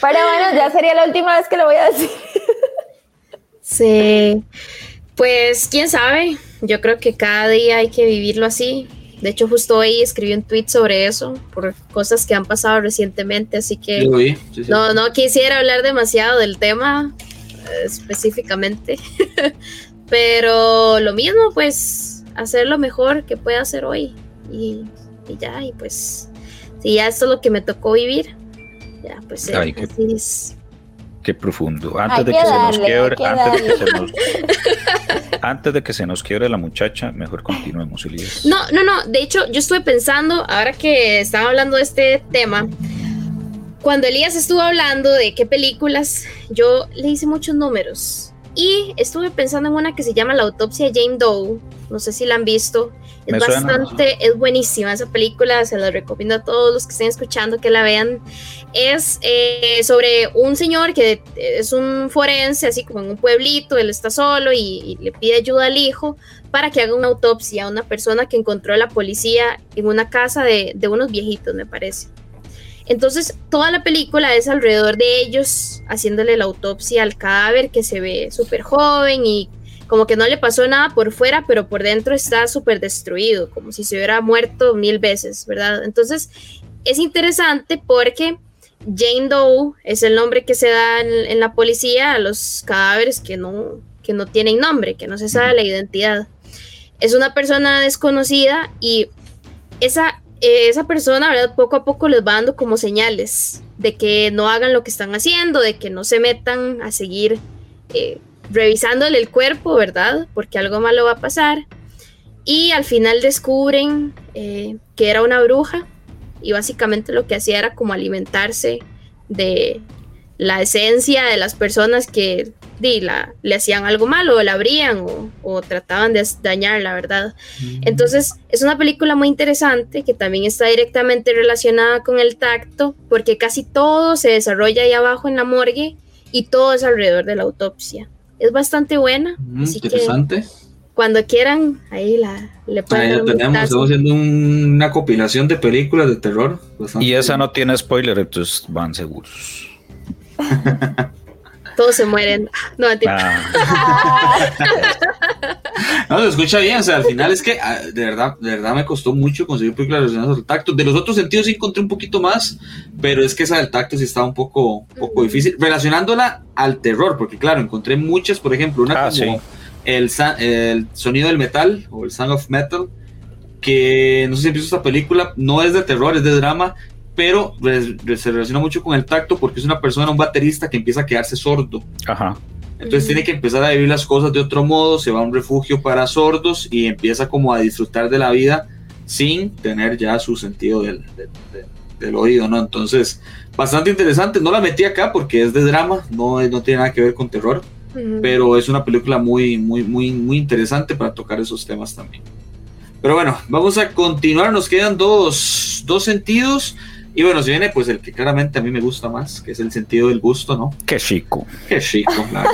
Pero bueno, ya sería la última vez que lo voy a decir. Sí, pues quién sabe. Yo creo que cada día hay que vivirlo así. De hecho, justo hoy escribí un tweet sobre eso, por cosas que han pasado recientemente, así que no, no quisiera hablar demasiado del tema eh, específicamente, pero lo mismo, pues hacer lo mejor que pueda hacer hoy y, ya, y pues si ya esto es lo que me tocó vivir, ya pues Ay, qué, qué, profundo. Antes de que, se nos quiebre, antes de que se nos antes de que se nos quiebre la muchacha, mejor continuemos, Elías. No, no, no. De hecho, yo estuve pensando, ahora que estaba hablando de este tema, cuando Elías estuvo hablando de qué películas, yo le hice muchos números. Y estuve pensando en una que se llama La autopsia de Jane Doe. No sé si la han visto. Es bastante, es buenísima esa película, se la recomiendo a todos los que estén escuchando que la vean. Es eh, sobre un señor que es un forense, así como en un pueblito, él está solo y, le pide ayuda al hijo para que haga una autopsia a una persona que encontró a la policía en una casa de, de unos viejitos, me parece. Entonces, toda la película es alrededor de ellos haciéndole la autopsia al cadáver que se ve súper joven y como que no le pasó nada por fuera, pero por dentro está súper destruido, como si se hubiera muerto mil veces, ¿verdad? Entonces, es interesante porque Jane Doe es el nombre que se da en, la policía a los cadáveres que no, que no tienen nombre, que no se sabe la identidad. Es una persona desconocida y esa, esa persona, ¿verdad? Poco a poco les va dando como señales de que no hagan lo que están haciendo, de que no se metan a seguir eh, revisándole el cuerpo, ¿verdad? Porque algo malo va a pasar. Y al final descubren eh, que era una bruja y básicamente lo que hacía era como alimentarse de la esencia de las personas que la, le hacían algo malo o la abrían o, trataban de dañar, la verdad. Mm. Entonces es una película muy interesante que también está directamente relacionada con el tacto porque casi todo se desarrolla ahí abajo en la morgue y todo es alrededor de la autopsia es bastante buena. Mm, interesante. cuando quieran, ahí la le pueden. Ahí lo tenemos, estamos haciendo una compilación de películas de terror. Y esa no tiene spoiler, entonces van seguros. Todos se mueren. No, ah. no, se escucha bien. O sea, al final es que ah, de verdad, de verdad me costó mucho conseguir películas relacionadas al tacto. De los otros sentidos sí encontré un poquito más, pero es que esa del tacto sí estaba un poco, poco difícil. Relacionándola al terror, porque claro, encontré muchas, por ejemplo, una ah, como el, el sonido del metal o el Sound of Metal, que no sé si han visto esta película, no es de terror, es de drama, pero se relaciona mucho con el tacto porque es una persona, un baterista que empieza a quedarse sordo. Ajá. Entonces tiene que empezar a vivir las cosas de otro modo, se va a un refugio para sordos y empieza como a disfrutar de la vida sin tener ya su sentido del, del, oído, ¿no? Entonces, bastante interesante. No la metí acá porque es de drama, no, no tiene nada que ver con terror, pero es una película muy, muy, muy, muy interesante para tocar esos temas también. Pero bueno, vamos a continuar, nos quedan dos, dos sentidos. Y bueno, si viene pues el que claramente a mí me gusta más, que es el sentido del gusto, ¿no? Qué chico. Qué chico, claro.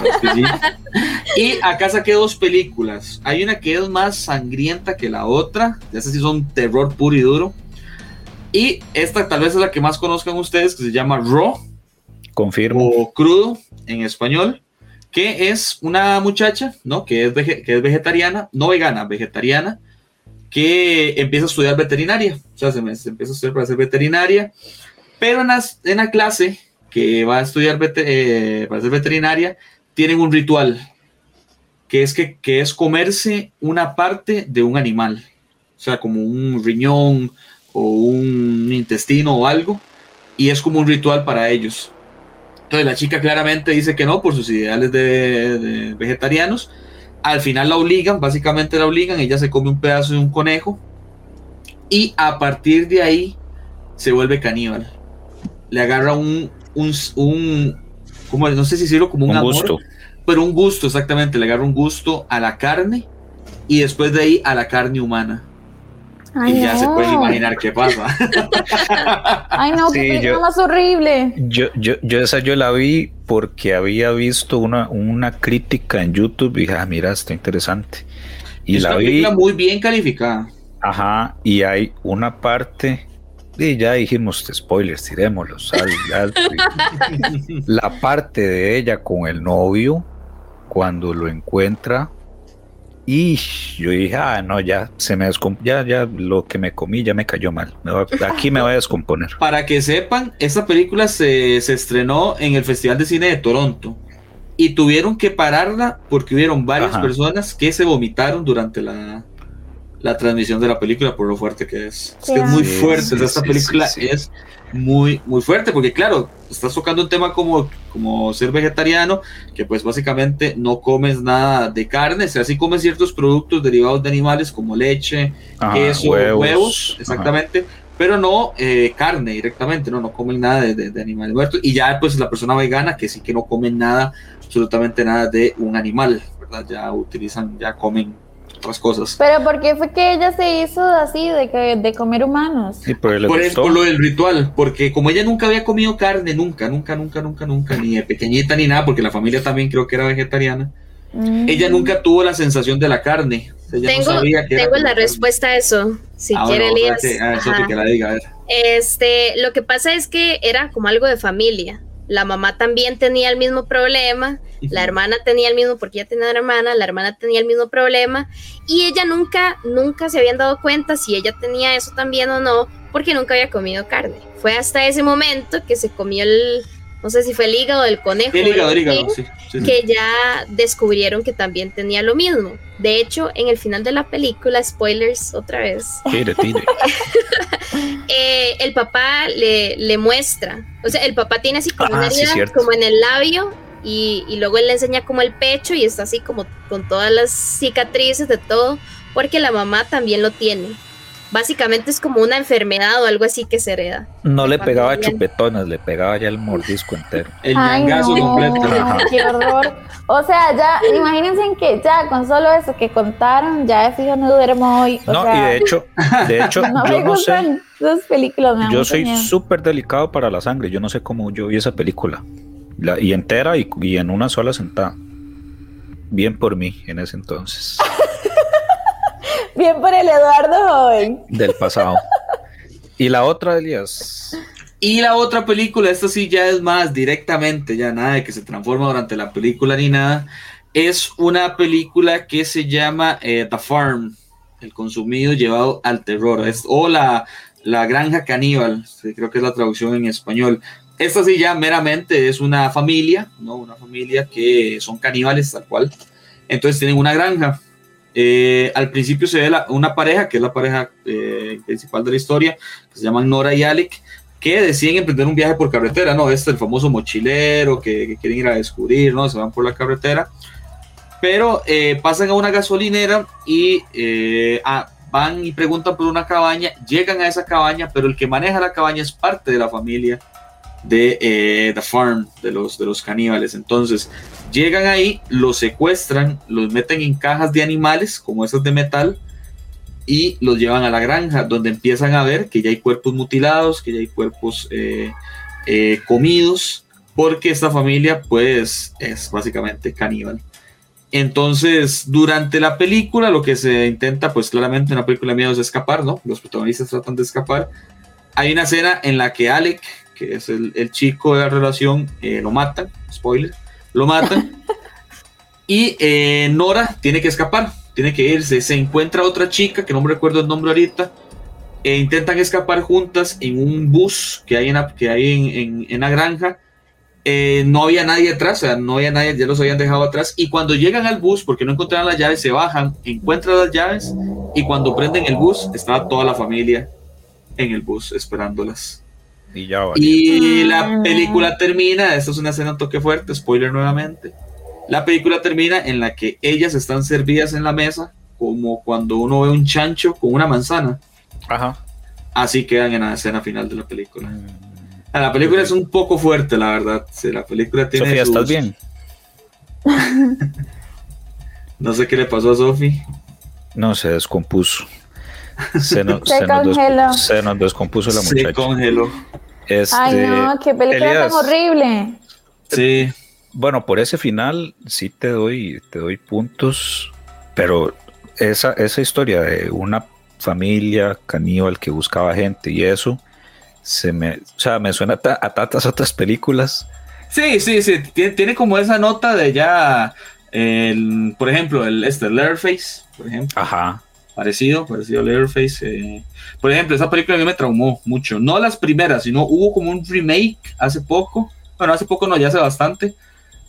Y acá saqué dos películas. Hay una que es más sangrienta que la otra. Esas sí son terror puro y duro. Y esta tal vez es la que más conozcan ustedes, que se llama Raw. Confirmo. O crudo en español. Que es una muchacha, ¿no? Que es, que es vegetariana, no vegana, vegetariana que empieza a estudiar veterinaria, o sea, se, empieza a estudiar para ser veterinaria, pero en la, clase que va a estudiar eh, para ser veterinaria, tienen un ritual, que es, que, que es comerse una parte de un animal, o sea, como un riñón o un intestino o algo, y es como un ritual para ellos. Entonces la chica claramente dice que no por sus ideales de vegetarianos, al final la obligan, básicamente la obligan, ella se come un pedazo de un conejo y a partir de ahí se vuelve caníbal. Le agarra un, un, un como, no sé si decirlo como un, gusto. pero un gusto exactamente, le agarra un gusto a la carne y después de ahí a la carne humana. Y ya se pueden imaginar qué pasa. Ay, no, qué yo, más horrible. Yo, yo, yo esa yo la vi porque había visto una, una crítica en YouTube y dije, ah, mira, está interesante. Y es la una vi. muy bien calificada. Ajá, y hay una parte. Y ya dijimos spoilers, tirémoslos. la parte de ella con el novio, cuando lo encuentra, y yo dije, ah, no, ya se me ya, ya lo que me comí ya me cayó mal. aquí me voy a descomponer. Para que sepan, esta película se, se, estrenó en el Festival de Cine de Toronto y tuvieron que pararla porque hubieron varias personas que se vomitaron durante la, la transmisión de la película por lo fuerte que es. Es que es muy fuerte. esta película es muy, muy fuerte porque, claro, estás tocando un tema como, como ser vegetariano, que pues básicamente no comes nada de carne, o sea, sí comes ciertos productos derivados de animales como leche, queso, huevos, exactamente. Pero no eh, carne directamente, no, no comen nada de, de, de animales muertos. Y ya pues la persona vegana que sí que no comen nada, absolutamente nada de un animal, ¿verdad? Ya utilizan, ya comen otras cosas. Pero ¿por qué fue que ella se hizo así de, que, de comer humanos? por, lo del ritual, porque como ella nunca había comido carne, nunca, nunca, nunca, nunca, nunca, ni de pequeñita ni nada, porque la familia también creo que era vegetariana, mm. ella nunca tuvo la sensación de la carne. tengo tengo la respuesta a eso, si ah, quiere Elías. Ah, que la diga, a ver. Este, lo que pasa es que era como algo de familia la mamá también tenía el mismo problema, la hermana tenía el mismo, porque ella tenía una hermana, la hermana tenía el mismo problema, y ella nunca, nunca se habían dado cuenta si ella tenía eso también o no, porque nunca había comido carne. Fue hasta ese momento que se comió el, no sé si fue el hígado del conejo. El hígado, el hígado, sí, Que ya descubrieron que también tenía lo mismo. De hecho, en el final de la película, spoilers otra vez. Tire, tire. Eh, el papá le, le, muestra, o sea, el papá tiene así como una ah, herida como en el labio y, y, luego él le enseña como el pecho y está así como con todas las cicatrices de todo, porque la mamá también lo tiene básicamente es como una enfermedad o algo así que se hereda. No le pegaba chupetones, le pegaba ya el mordisco entero. El ñangazo completo. Qué horror. O sea, ya, imagínense que ya con solo eso que contaron, ya de fijo no duermo hoy. no, y de hecho, de hecho, no yo no sé. películas me Yo soy súper delicado para la sangre. Yo no sé cómo yo vi esa película. La, y entera y, y en una sola sentada. Bien por mí en ese entonces. Bien por el Eduardo joven. Del pasado. ¿Y la otra, Elías? Y la otra película, esta sí ya es más directamente, ya nada de que se transforma durante la película ni nada. Es una película que se llama eh, The Farm, el consumido llevado al terror. Es, o la, la granja caníbal, creo que es la traducción en español. Esta sí ya meramente es una familia, ¿no? Una familia que son caníbales tal cual. Entonces tienen una granja eh, al principio se ve una pareja, que es la pareja eh, principal de la historia, que se llaman Nora y Alec, que deciden emprender un viaje por carretera, ¿no? Este es el famoso mochilero que, quieren ir a descubrir, ¿no? Se van por la carretera, pero eh, pasan a una gasolinera y van y preguntan por una cabaña, llegan a esa cabaña, pero el que maneja la cabaña es parte de la familia de eh, The Farm, de los, de los caníbales. Entonces, llegan ahí, los secuestran, los meten en cajas de animales, como esas de metal, y los llevan a la granja, donde empiezan a ver que ya hay cuerpos mutilados, que ya hay cuerpos eh, eh, comidos, porque esta familia, pues, es básicamente caníbal. Entonces, durante la película, lo que se intenta, pues claramente en la película de miedo es escapar, ¿no? Los protagonistas tratan de escapar. Hay una escena en la que Alec, que es el, chico de la relación, eh, lo matan, spoiler, lo matan. y eh, Nora tiene que escapar, tiene que irse. Se encuentra otra chica, que no me recuerdo el nombre ahorita, e intentan escapar juntas en un bus que hay en, que hay en, la granja. Eh, no había nadie atrás, o sea, no había nadie, ya los habían dejado atrás. Y cuando llegan al bus, porque no encontraron las llaves, se bajan, encuentran las llaves y cuando prenden el bus, estaba toda la familia en el bus esperándolas. Y, la ah. película termina, esto es una escena un toque fuerte, spoiler nuevamente. La película termina en la que ellas están servidas en la mesa, como cuando uno ve un chancho con una manzana. Ajá. Así quedan en la escena final de la película. Mm. La película es un poco fuerte, la verdad. la película tiene. Sofía, ¿estás bien? no sé qué le pasó a Sofi. No, se descompuso. Se, nos, descompuso la muchacha. Se congeló. Este, Ay, no, qué película tan horrible. Sí. Bueno, por ese final sí te doy, te doy puntos, pero esa, esa historia de una familia caníbal que buscaba gente y eso, se me, o sea, me suena a, tantas otras películas. Sí, sí, sí, tiene, como esa nota de ya, el, por ejemplo, el este, Leatherface, por ejemplo. Ajá. Parecido, parecido a Leatherface. Eh. Por ejemplo, esa película a mí me traumó mucho. No las primeras, sino hubo como un remake hace poco. Bueno, hace poco no, ya hace bastante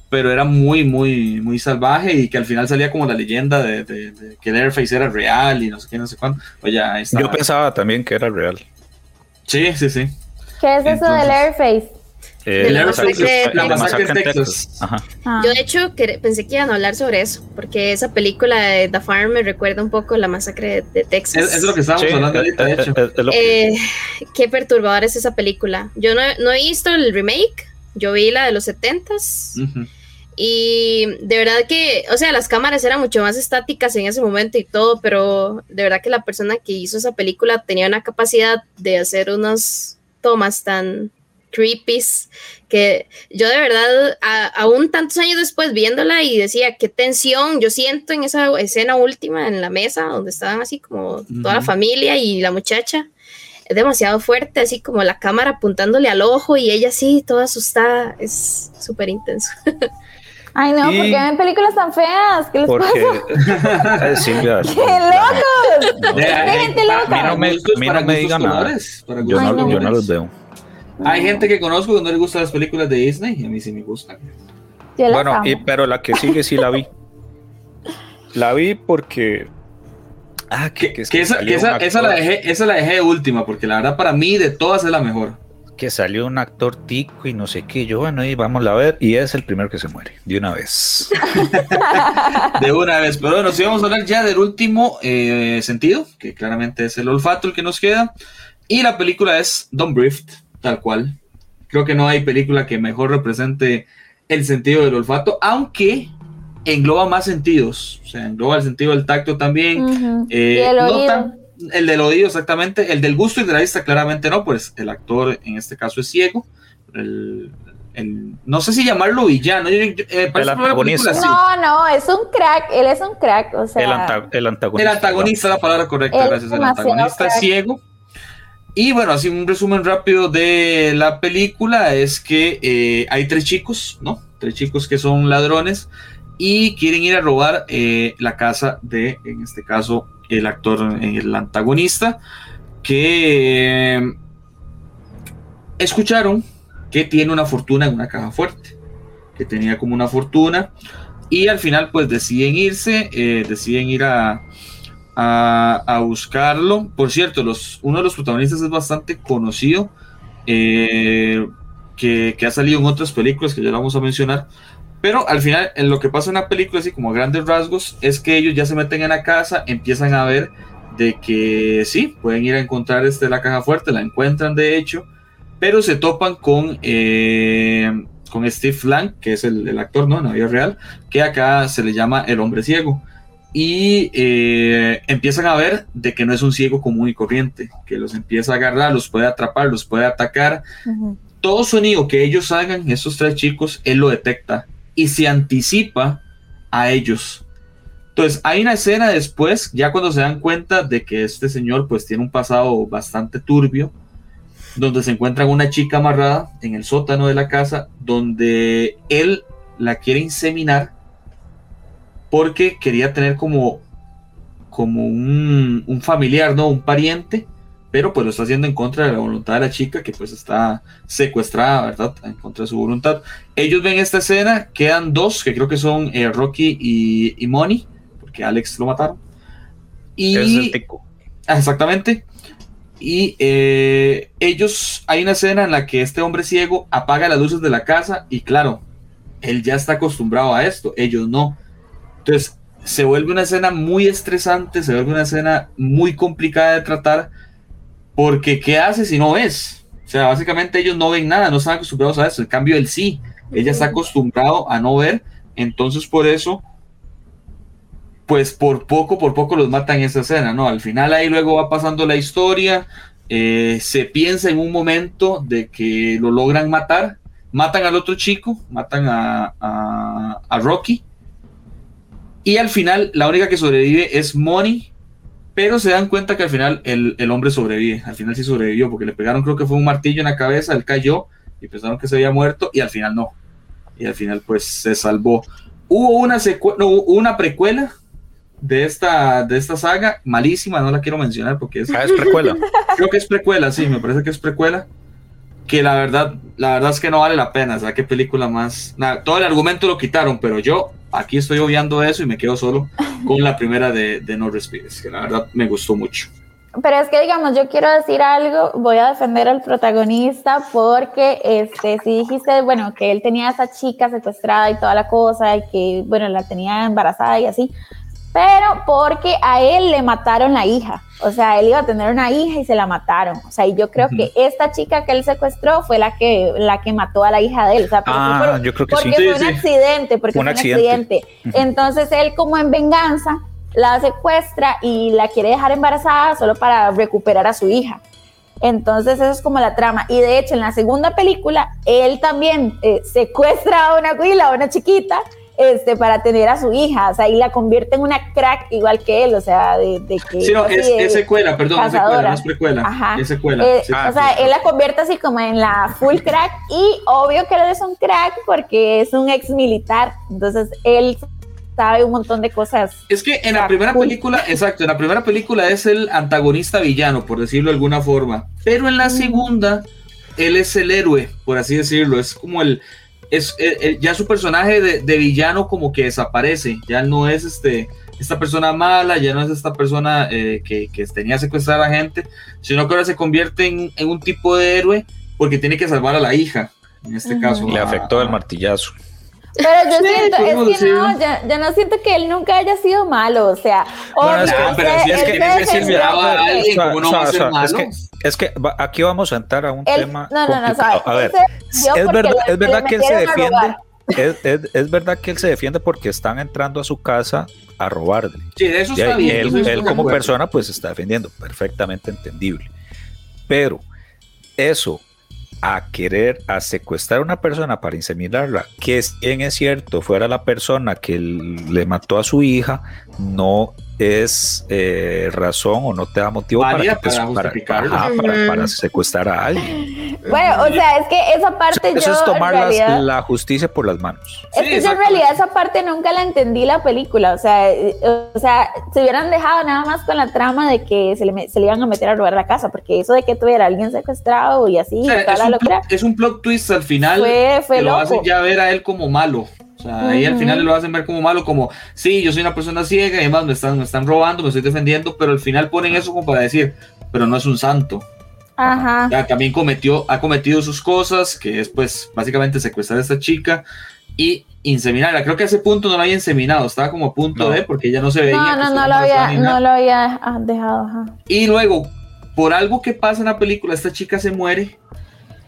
pero era muy, muy, muy salvaje y que al final salía como la leyenda de, de, que Leatherface era real y no sé qué, no sé cuándo. Pues ya Yo pensaba también que era real. Sí, sí, sí. ¿Qué es eso de Leatherface? Eh, la, masacre, en Texas. Ah. Yo de hecho pensé que iban a hablar sobre eso, porque esa película de The Farm me recuerda un poco la masacre de, Texas. Es, lo que estábamos hablando ahorita, de hecho. Eh, qué perturbadora es esa película. Yo no, no, he visto el remake, yo vi la de los 70s. Y de verdad que, o sea, las cámaras eran mucho más estáticas en ese momento y todo, pero de verdad que la persona que hizo esa película tenía una capacidad de hacer unas tomas tan creepy que yo de verdad, aún tantos años después viéndola y decía, qué tensión yo siento en esa escena última en la mesa, donde estaban así como toda la familia y la muchacha. Es demasiado fuerte, así como la cámara apuntándole al ojo y ella así, toda asustada. Es súper intenso. Ay, no, porque ven películas tan feas? ¿Qué les porque... pasa? Silvia, ¡Qué locos! De, gente loca. A mí no me, a mí no me digan nada. Yo, no, yo no los veo. Hay gente que conozco que no le gustan las películas de Disney y a mí sí me gustan. Bueno, y, pero la que sigue sí la vi. La vi porque. Ah, que, que, que esa, esa, esa, la dejé, esa la dejé última, porque la verdad para mí de todas es la mejor que salió un actor tico y no sé qué. Yo, bueno, y vamos a ver. Y es el primero que se muere, de una vez. de una vez. Pero bueno, si vamos a hablar ya del último eh, sentido, que claramente es el olfato el que nos queda. Y la película es Don't Breathe, tal cual. Creo que no hay película que mejor represente el sentido del olfato, aunque engloba más sentidos. O sea, engloba el sentido del tacto también. Eh, no el del oído, exactamente. El del gusto y de la vista, claramente no, pues el actor en este caso es ciego. no sé si llamarlo villano. Eh, el antagonista. No, no, es un crack. Él es un crack. O sea, el, antagonista. El antagonista es la palabra correcta, gracias. El antagonista es ciego. Y bueno, así un resumen rápido de la película es que eh, hay tres chicos, ¿no? Tres chicos que son ladrones y quieren ir a robar eh, la casa de, en este caso, el actor, el antagonista, que eh, escucharon que tiene una fortuna en una caja fuerte, que tenía como una fortuna, y al final pues deciden irse, deciden ir a, a, buscarlo. Por cierto, uno de los protagonistas es bastante conocido, eh, que, que, ha salido en otras películas que ya vamos a mencionar, pero al final, en lo que pasa en la película, así como a grandes rasgos, es que ellos ya se meten en la casa, empiezan a ver de que sí, pueden ir a encontrar este, la caja fuerte, la encuentran de hecho, pero se topan con, eh, con Steve Lang, que es el, actor, ¿no? En la vida real, que acá se le llama el hombre ciego. Y eh, empiezan a ver de que no es un ciego común y corriente, que los empieza a agarrar, los puede atrapar, los puede atacar. Todo sonido que ellos hagan, esos tres chicos, él lo detecta y se anticipa a ellos. Entonces, hay una escena después, ya cuando se dan cuenta de que este señor pues tiene un pasado bastante turbio, donde se encuentra una chica amarrada en el sótano de la casa, donde él la quiere inseminar porque quería tener como, como un, un familiar, ¿no? Un pariente pero pues lo está haciendo en contra de la voluntad de la chica que pues está secuestrada, ¿verdad? En contra de su voluntad. Ellos ven esta escena, quedan dos, que creo que son eh, Rocky y, y Money, porque Alex lo mataron. Y, es el ah, Exactamente. Y eh, ellos, hay una escena en la que este hombre ciego apaga las luces de la casa y claro, él ya está acostumbrado a esto, ellos no. Entonces, se vuelve una escena muy estresante, se vuelve una escena muy complicada de tratar porque ¿qué hace si no ves? O sea, básicamente ellos no ven nada, no están acostumbrados a eso. En cambio, él sí. Ella está acostumbrado a no ver. Entonces, por eso, pues por poco, por poco los matan en esa escena, ¿no? Al final ahí luego va pasando la historia, eh, se piensa en un momento de que lo logran matar, matan al otro chico, matan a, a, Rocky, y al final la única que sobrevive es Money, pero se dan cuenta que al final el, el, hombre sobrevive, al final sí sobrevivió, porque le pegaron creo que fue un martillo en la cabeza, él cayó y pensaron que se había muerto y al final no, y al final pues se salvó. Hubo una, no, una precuela de esta, de esta saga, malísima, no la quiero mencionar porque es, ah, es precuela. Creo que es precuela, sí, me parece que es precuela. Que la verdad, la verdad es que no vale la pena. O sea, qué película más. Nada, todo el argumento lo quitaron, pero yo aquí estoy obviando eso y me quedo solo con la primera de, de No Respires, que la verdad me gustó mucho. Pero es que, digamos, yo quiero decir algo, voy a defender al protagonista porque, este, si dijiste, bueno, que él tenía a esa chica secuestrada y toda la cosa y que, bueno, la tenía embarazada y así, pero porque a él le mataron la hija. O sea, él iba a tener una hija y se la mataron. O sea, y yo creo que esta chica que él secuestró fue la que, la que mató a la hija de él. O sea, ah, yo creo que porque fue un accidente, porque fue un accidente. Entonces él como en venganza la secuestra y la quiere dejar embarazada solo para recuperar a su hija. Entonces eso es como la trama. Y de hecho en la segunda película él también eh, secuestra a una guila, a una chiquita, este, para tener a su hija, o sea, y la convierte en una crack igual que él, o sea, de, que... Sí, no, es, secuela, perdón, es secuela, no es precuela, Ajá. es secuela. Eh, o sea, él la convierte así como en la full crack y obvio que él es un crack porque es un ex militar, entonces él sabe un montón de cosas. Es que en la primera película, exacto, en la primera película es el antagonista villano, por decirlo de alguna forma, pero en la segunda él es el héroe, por así decirlo, es como el, es eh, eh, ya su personaje de, villano como que desaparece, ya no es este esta persona mala, ya no es esta persona eh, que, que, tenía secuestrar a la gente, sino que ahora se convierte en, un tipo de héroe porque tiene que salvar a la hija, en este caso. Le afectó el martillazo. Pero yo siento, es que no, yo, no siento que él nunca haya sido malo, o sea, bueno, es que, pero si es que a alguien, ¿cómo no ser malo? Es que aquí vamos a entrar a un tema. No, no, no, A ver, es verdad, es verdad que él se defiende. Es, es, es, verdad que él se defiende porque están entrando a su casa a robarle. Sí, eso está bien. Él, él como persona, pues está defendiendo, perfectamente entendible. Pero eso a querer a secuestrar a una persona para inseminarla, que bien es cierto, fuera la persona que le mató a su hija, no es eh, razón o no te da motivo para, para, secuestrar a alguien. Bueno, o sea, es que esa parte eso, es tomar la justicia por las manos. Es que yo en realidad esa parte nunca la entendí la película, o sea, eh, o sea, se hubieran dejado nada más con la trama de que se le, se le iban a meter a robar la casa, porque eso de que tuviera alguien secuestrado y así, es, un plot, es, un plot, twist al final, fue, fue lo hacen ya ver a él como malo. O sea, ahí al final lo hacen ver como malo, como, sí, yo soy una persona ciega y además me están, me están robando, me estoy defendiendo, pero al final ponen eso como para decir, pero no es un santo. Ajá. Ya, también cometió, ha cometido sus cosas, que es pues básicamente secuestrar a esta chica y inseminarla. Creo que a ese punto no la había inseminado, estaba como a punto de, porque ella no se veía. No, no, no, lo había, no lo había dejado. Ajá. Y luego, por algo que pasa en la película, esta chica se muere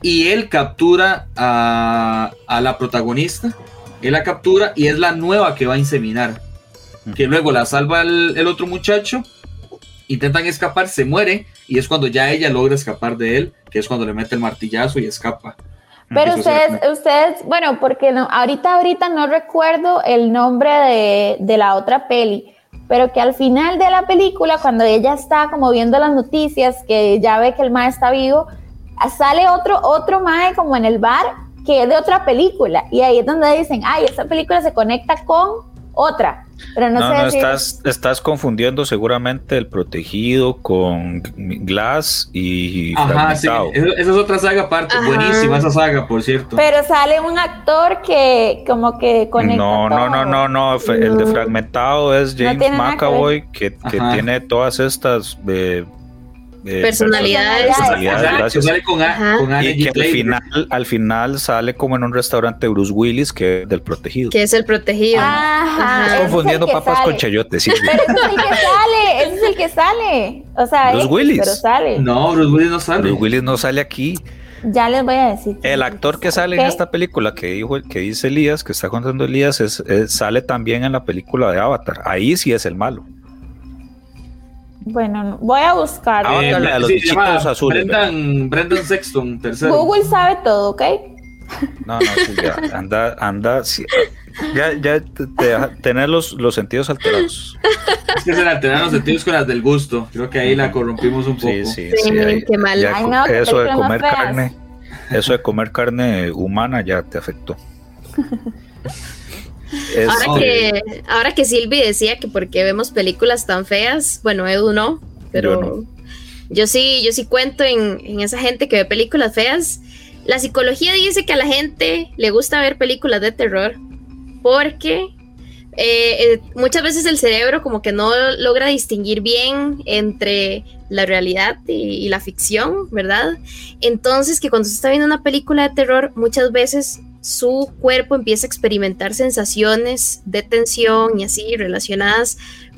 y él captura a, a la protagonista él la captura y es la nueva que va a inseminar. Que luego la salva el, otro muchacho, intentan escapar, se muere y es cuando ya ella logra escapar de él, que es cuando le mete el martillazo y escapa. Pero ustedes, ustedes, bueno, porque no, ahorita, ahorita no recuerdo el nombre de, de, la otra peli, pero que al final de la película, cuando ella está como viendo las noticias, que ya ve que el mae está vivo, sale otro, otro mae como en el bar que es de otra película. Y ahí es donde dicen, ay, esta película se conecta con otra. Pero no, sé no estás, estás confundiendo seguramente el protegido con Glass y Ajá, sí. Esa es otra saga aparte, buenísima esa saga, por cierto. Pero sale un actor que como que conecta No, no, no, no, no, el de Fragmentado es James McAvoy que, que tiene todas estas eh, personalidades. Sale con, y que al final, al final sale como en un restaurante Bruce Willis, que es del protegido. Que es el protegido. Estás confundiendo papas con chayotes. Sí. Pero ese es el que sale, ese es el que sale. O sea, Bruce Willis. Pero sale. No, Bruce Willis no sale. Bruce Willis no sale aquí. Ya les voy a decir. El actor que sale en esta película que dijo, que dice Elías, que está contando Elías, es, sale también en la película de Avatar. Ahí sí es el malo. Bueno, voy a buscar. Eh, los azules. Brendan, Brendan Sexton, tercero. Google sabe todo, ¿ok? No, no, sí, ya. Anda, anda. ya, ya te, tener los, los sentidos alterados. Es que se le alteran los sentidos con las del gusto. Creo que ahí la corrompimos un poco. Sí, sí, sí. qué mal. eso de comer carne, eso de comer carne humana ya te afectó. ahora, que, ahora que Silvi decía que porque vemos películas tan feas, bueno, Edu no, pero yo, sí, yo sí cuento en, en, esa gente que ve películas feas. La psicología dice que a la gente le gusta ver películas de terror porque eh, eh, muchas veces el cerebro como que no logra distinguir bien entre la realidad y, la ficción, ¿verdad? Entonces que cuando se está viendo una película de terror, muchas veces su cuerpo empieza a experimentar sensaciones de tensión y así relacionadas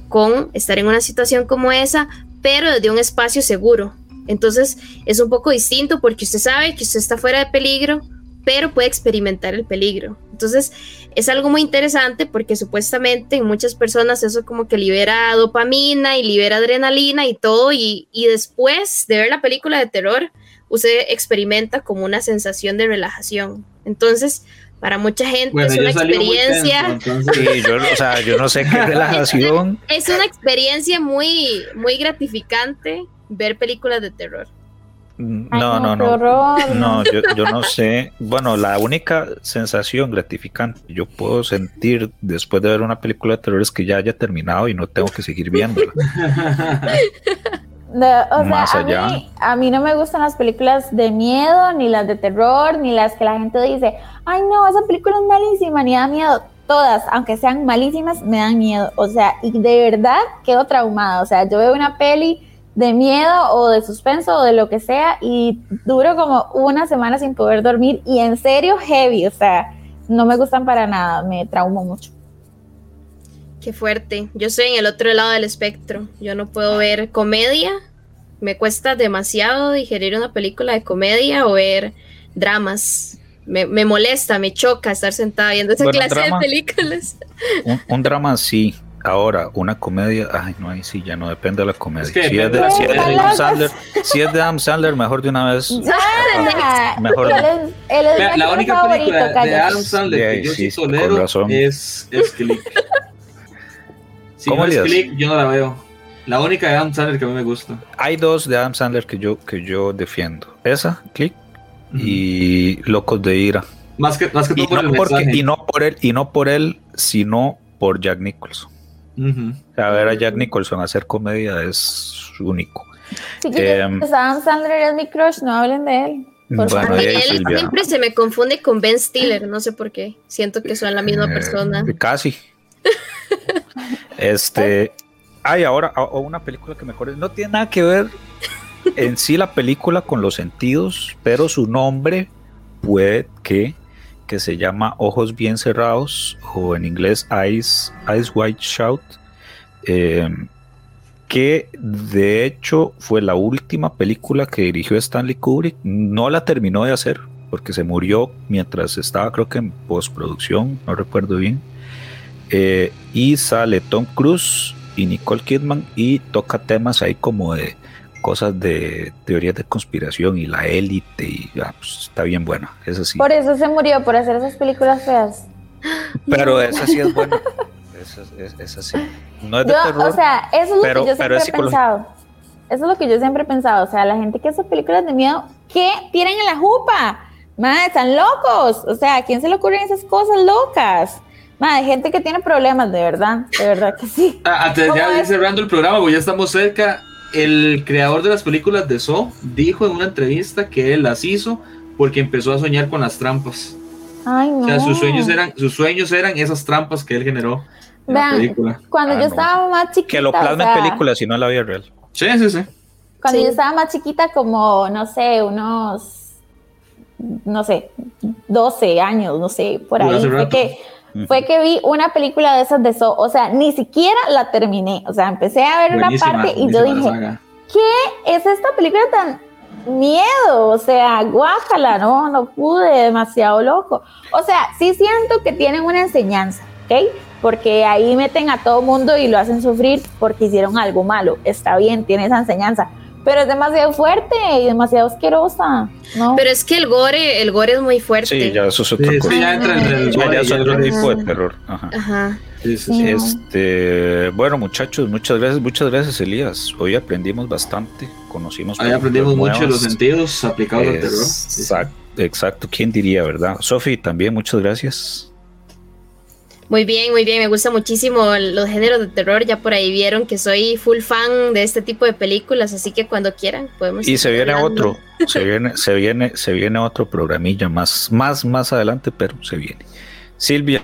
con estar en una situación como esa, pero desde un espacio seguro. Entonces es un poco distinto porque usted sabe que usted está fuera de peligro, pero puede experimentar el peligro. Entonces, es algo muy interesante porque supuestamente en muchas personas eso como que libera dopamina y libera adrenalina y todo, y, después de ver la película de terror, usted experimenta como una sensación de relajación. Entonces, para mucha gente es una experiencia. yo, o sea, yo no sé qué relajación. es una experiencia muy, muy gratificante ver películas de terror. No, no, no. No, yo, yo, no sé. Bueno, la única sensación gratificante que yo puedo sentir después de ver una película de terror es que ya haya terminado y no tengo que seguir viéndola. Más allá. A, mí, no me gustan las películas de miedo, ni las de terror, ni las que la gente dice, ay no, esa película es malísima, ni da miedo. Todas, aunque sean malísimas, me dan miedo. O sea, y de verdad quedo traumada. O sea, yo veo una peli de miedo o de suspenso o de lo que sea y duro como una semana sin poder dormir y en serio heavy, o sea, no me gustan para nada, me traumo mucho. Qué fuerte. Yo estoy en el otro lado del espectro. Yo no puedo ver comedia. Me cuesta demasiado digerir una película de comedia o ver dramas. Me, molesta, me choca estar sentada viendo esa clase de películas. un drama sí, Ahora, una comedia, ay, no, ahí sí, ya no depende de la comedia. si, es de, si, es de, Adam Sandler, si es de Adam Sandler, mejor de una vez. mejor. la, única película de Adam Sandler que yo sí, tolero es, es Click. Si ¿Cómo no es Click, yo no la veo. La única de Adam Sandler que a mí me gusta. Hay dos de Adam Sandler que yo, que yo defiendo. Esa, Click, y Locos de Ira. Más que, más que todo y por no el porque, Y no por él, y no por él, sino por Jack Nicholson. A ver a Jack Nicholson hacer comedia es único. Sí, em, Adam Sandler es mi crush, no hablen de él. Bueno, él siempre se me confunde con Ben Stiller, no sé por qué. Siento que son la misma eh, persona. Casi. este. Hay ahora una película que mejor no tiene nada que ver en sí la película con los sentidos, pero su nombre puede que que se llama Ojos Bien Cerrados o en inglés Eyes, Eyes White Shout, eh, que de hecho fue la última película que dirigió Stanley Kubrick. No la terminó de hacer porque se murió mientras estaba creo que en postproducción, no recuerdo bien. Eh, y sale Tom Cruise y Nicole Kidman y toca temas ahí como de cosas de teorías de conspiración y la élite y ah, pues, está bien buena, es así. Por eso se murió, por hacer esas películas feas. Pero esa sí es buena. Esa, sí. No es de terror. O sea, eso es lo que yo siempre he pensado. Eso es lo que yo siempre he pensado. O sea, la gente que hace películas de miedo, ¿qué tiran en la jupa? Madre, están locos. O sea, ¿a quién se le ocurren esas cosas locas? Madre, gente que tiene problemas, de verdad, de verdad que sí. Ah, antes ya ir cerrando el programa, porque ya estamos cerca el creador de las películas de Saw dijo en una entrevista que él las hizo porque empezó a soñar con las trampas. Ay, no. O sea, sus sueños eran, sus sueños eran esas trampas que él generó en la película. Cuando yo ah, estaba más chiquita. Que lo plasma en películas y no en la vida real. Sí, sí, sí. Cuando yo estaba más chiquita, como, no sé, unos, no sé, 12 años, no sé, por ahí. Fue que fue que vi una película de esas de So, o sea, ni siquiera la terminé, o sea, empecé a ver una parte y yo dije, ¿qué es esta película tan miedo, o sea, guácala, no, no pude, demasiado loco. O sea, sí siento que tienen una enseñanza, ¿ok? Porque ahí meten a todo mundo y lo hacen sufrir porque hicieron algo malo. Está bien, tiene esa enseñanza pero es demasiado fuerte y demasiado asquerosa. ¿no? Pero es que el gore, el gore es muy fuerte. Sí, ya eso es otra cosa. ya entra en el ya, es otro tipo de terror. Ajá. Ajá. Este, bueno, muchachos, muchas gracias, muchas gracias, Elías. Hoy aprendimos bastante, conocimos. Hoy aprendimos mucho de los sentidos aplicados al terror. Exacto, exacto, ¿quién diría, verdad? Sofi, también muchas gracias. Muy bien, muy bien. Me gusta muchísimo los géneros de terror. Ya por ahí vieron que soy full fan de este tipo de películas, así que cuando quieran podemos. Y se viene otro, se viene, se viene, se viene otro programilla más, más, más adelante, pero se viene. Silvia,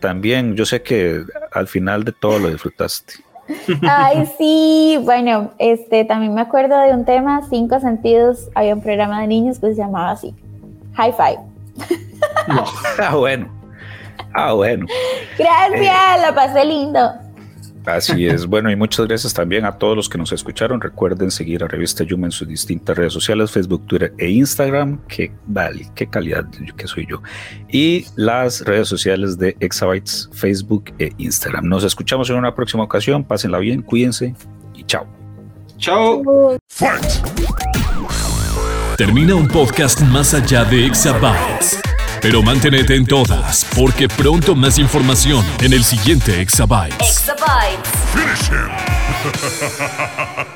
también, yo sé que al final de todo lo disfrutaste. Ay, sí, bueno, este también me acuerdo de un tema, cinco sentidos. Había un programa de niños que se llamaba así, High Five. No. ah, bueno. Ah, bueno. Gracias, la pasé lindo. Así es. Bueno, y muchas gracias también a todos los que nos escucharon. Recuerden seguir a Revista Yuma en sus distintas redes sociales, Facebook, Twitter e Instagram. Qué vale, qué calidad que soy yo. Y las redes sociales de Exabytes, Facebook e Instagram. Nos escuchamos en una próxima ocasión. Pásenla bien, cuídense y chao. Chao. Termina un podcast más allá de Exabytes. Pero manténete en todas, porque pronto más información en el siguiente Exabytes. Exabytes. Finish him.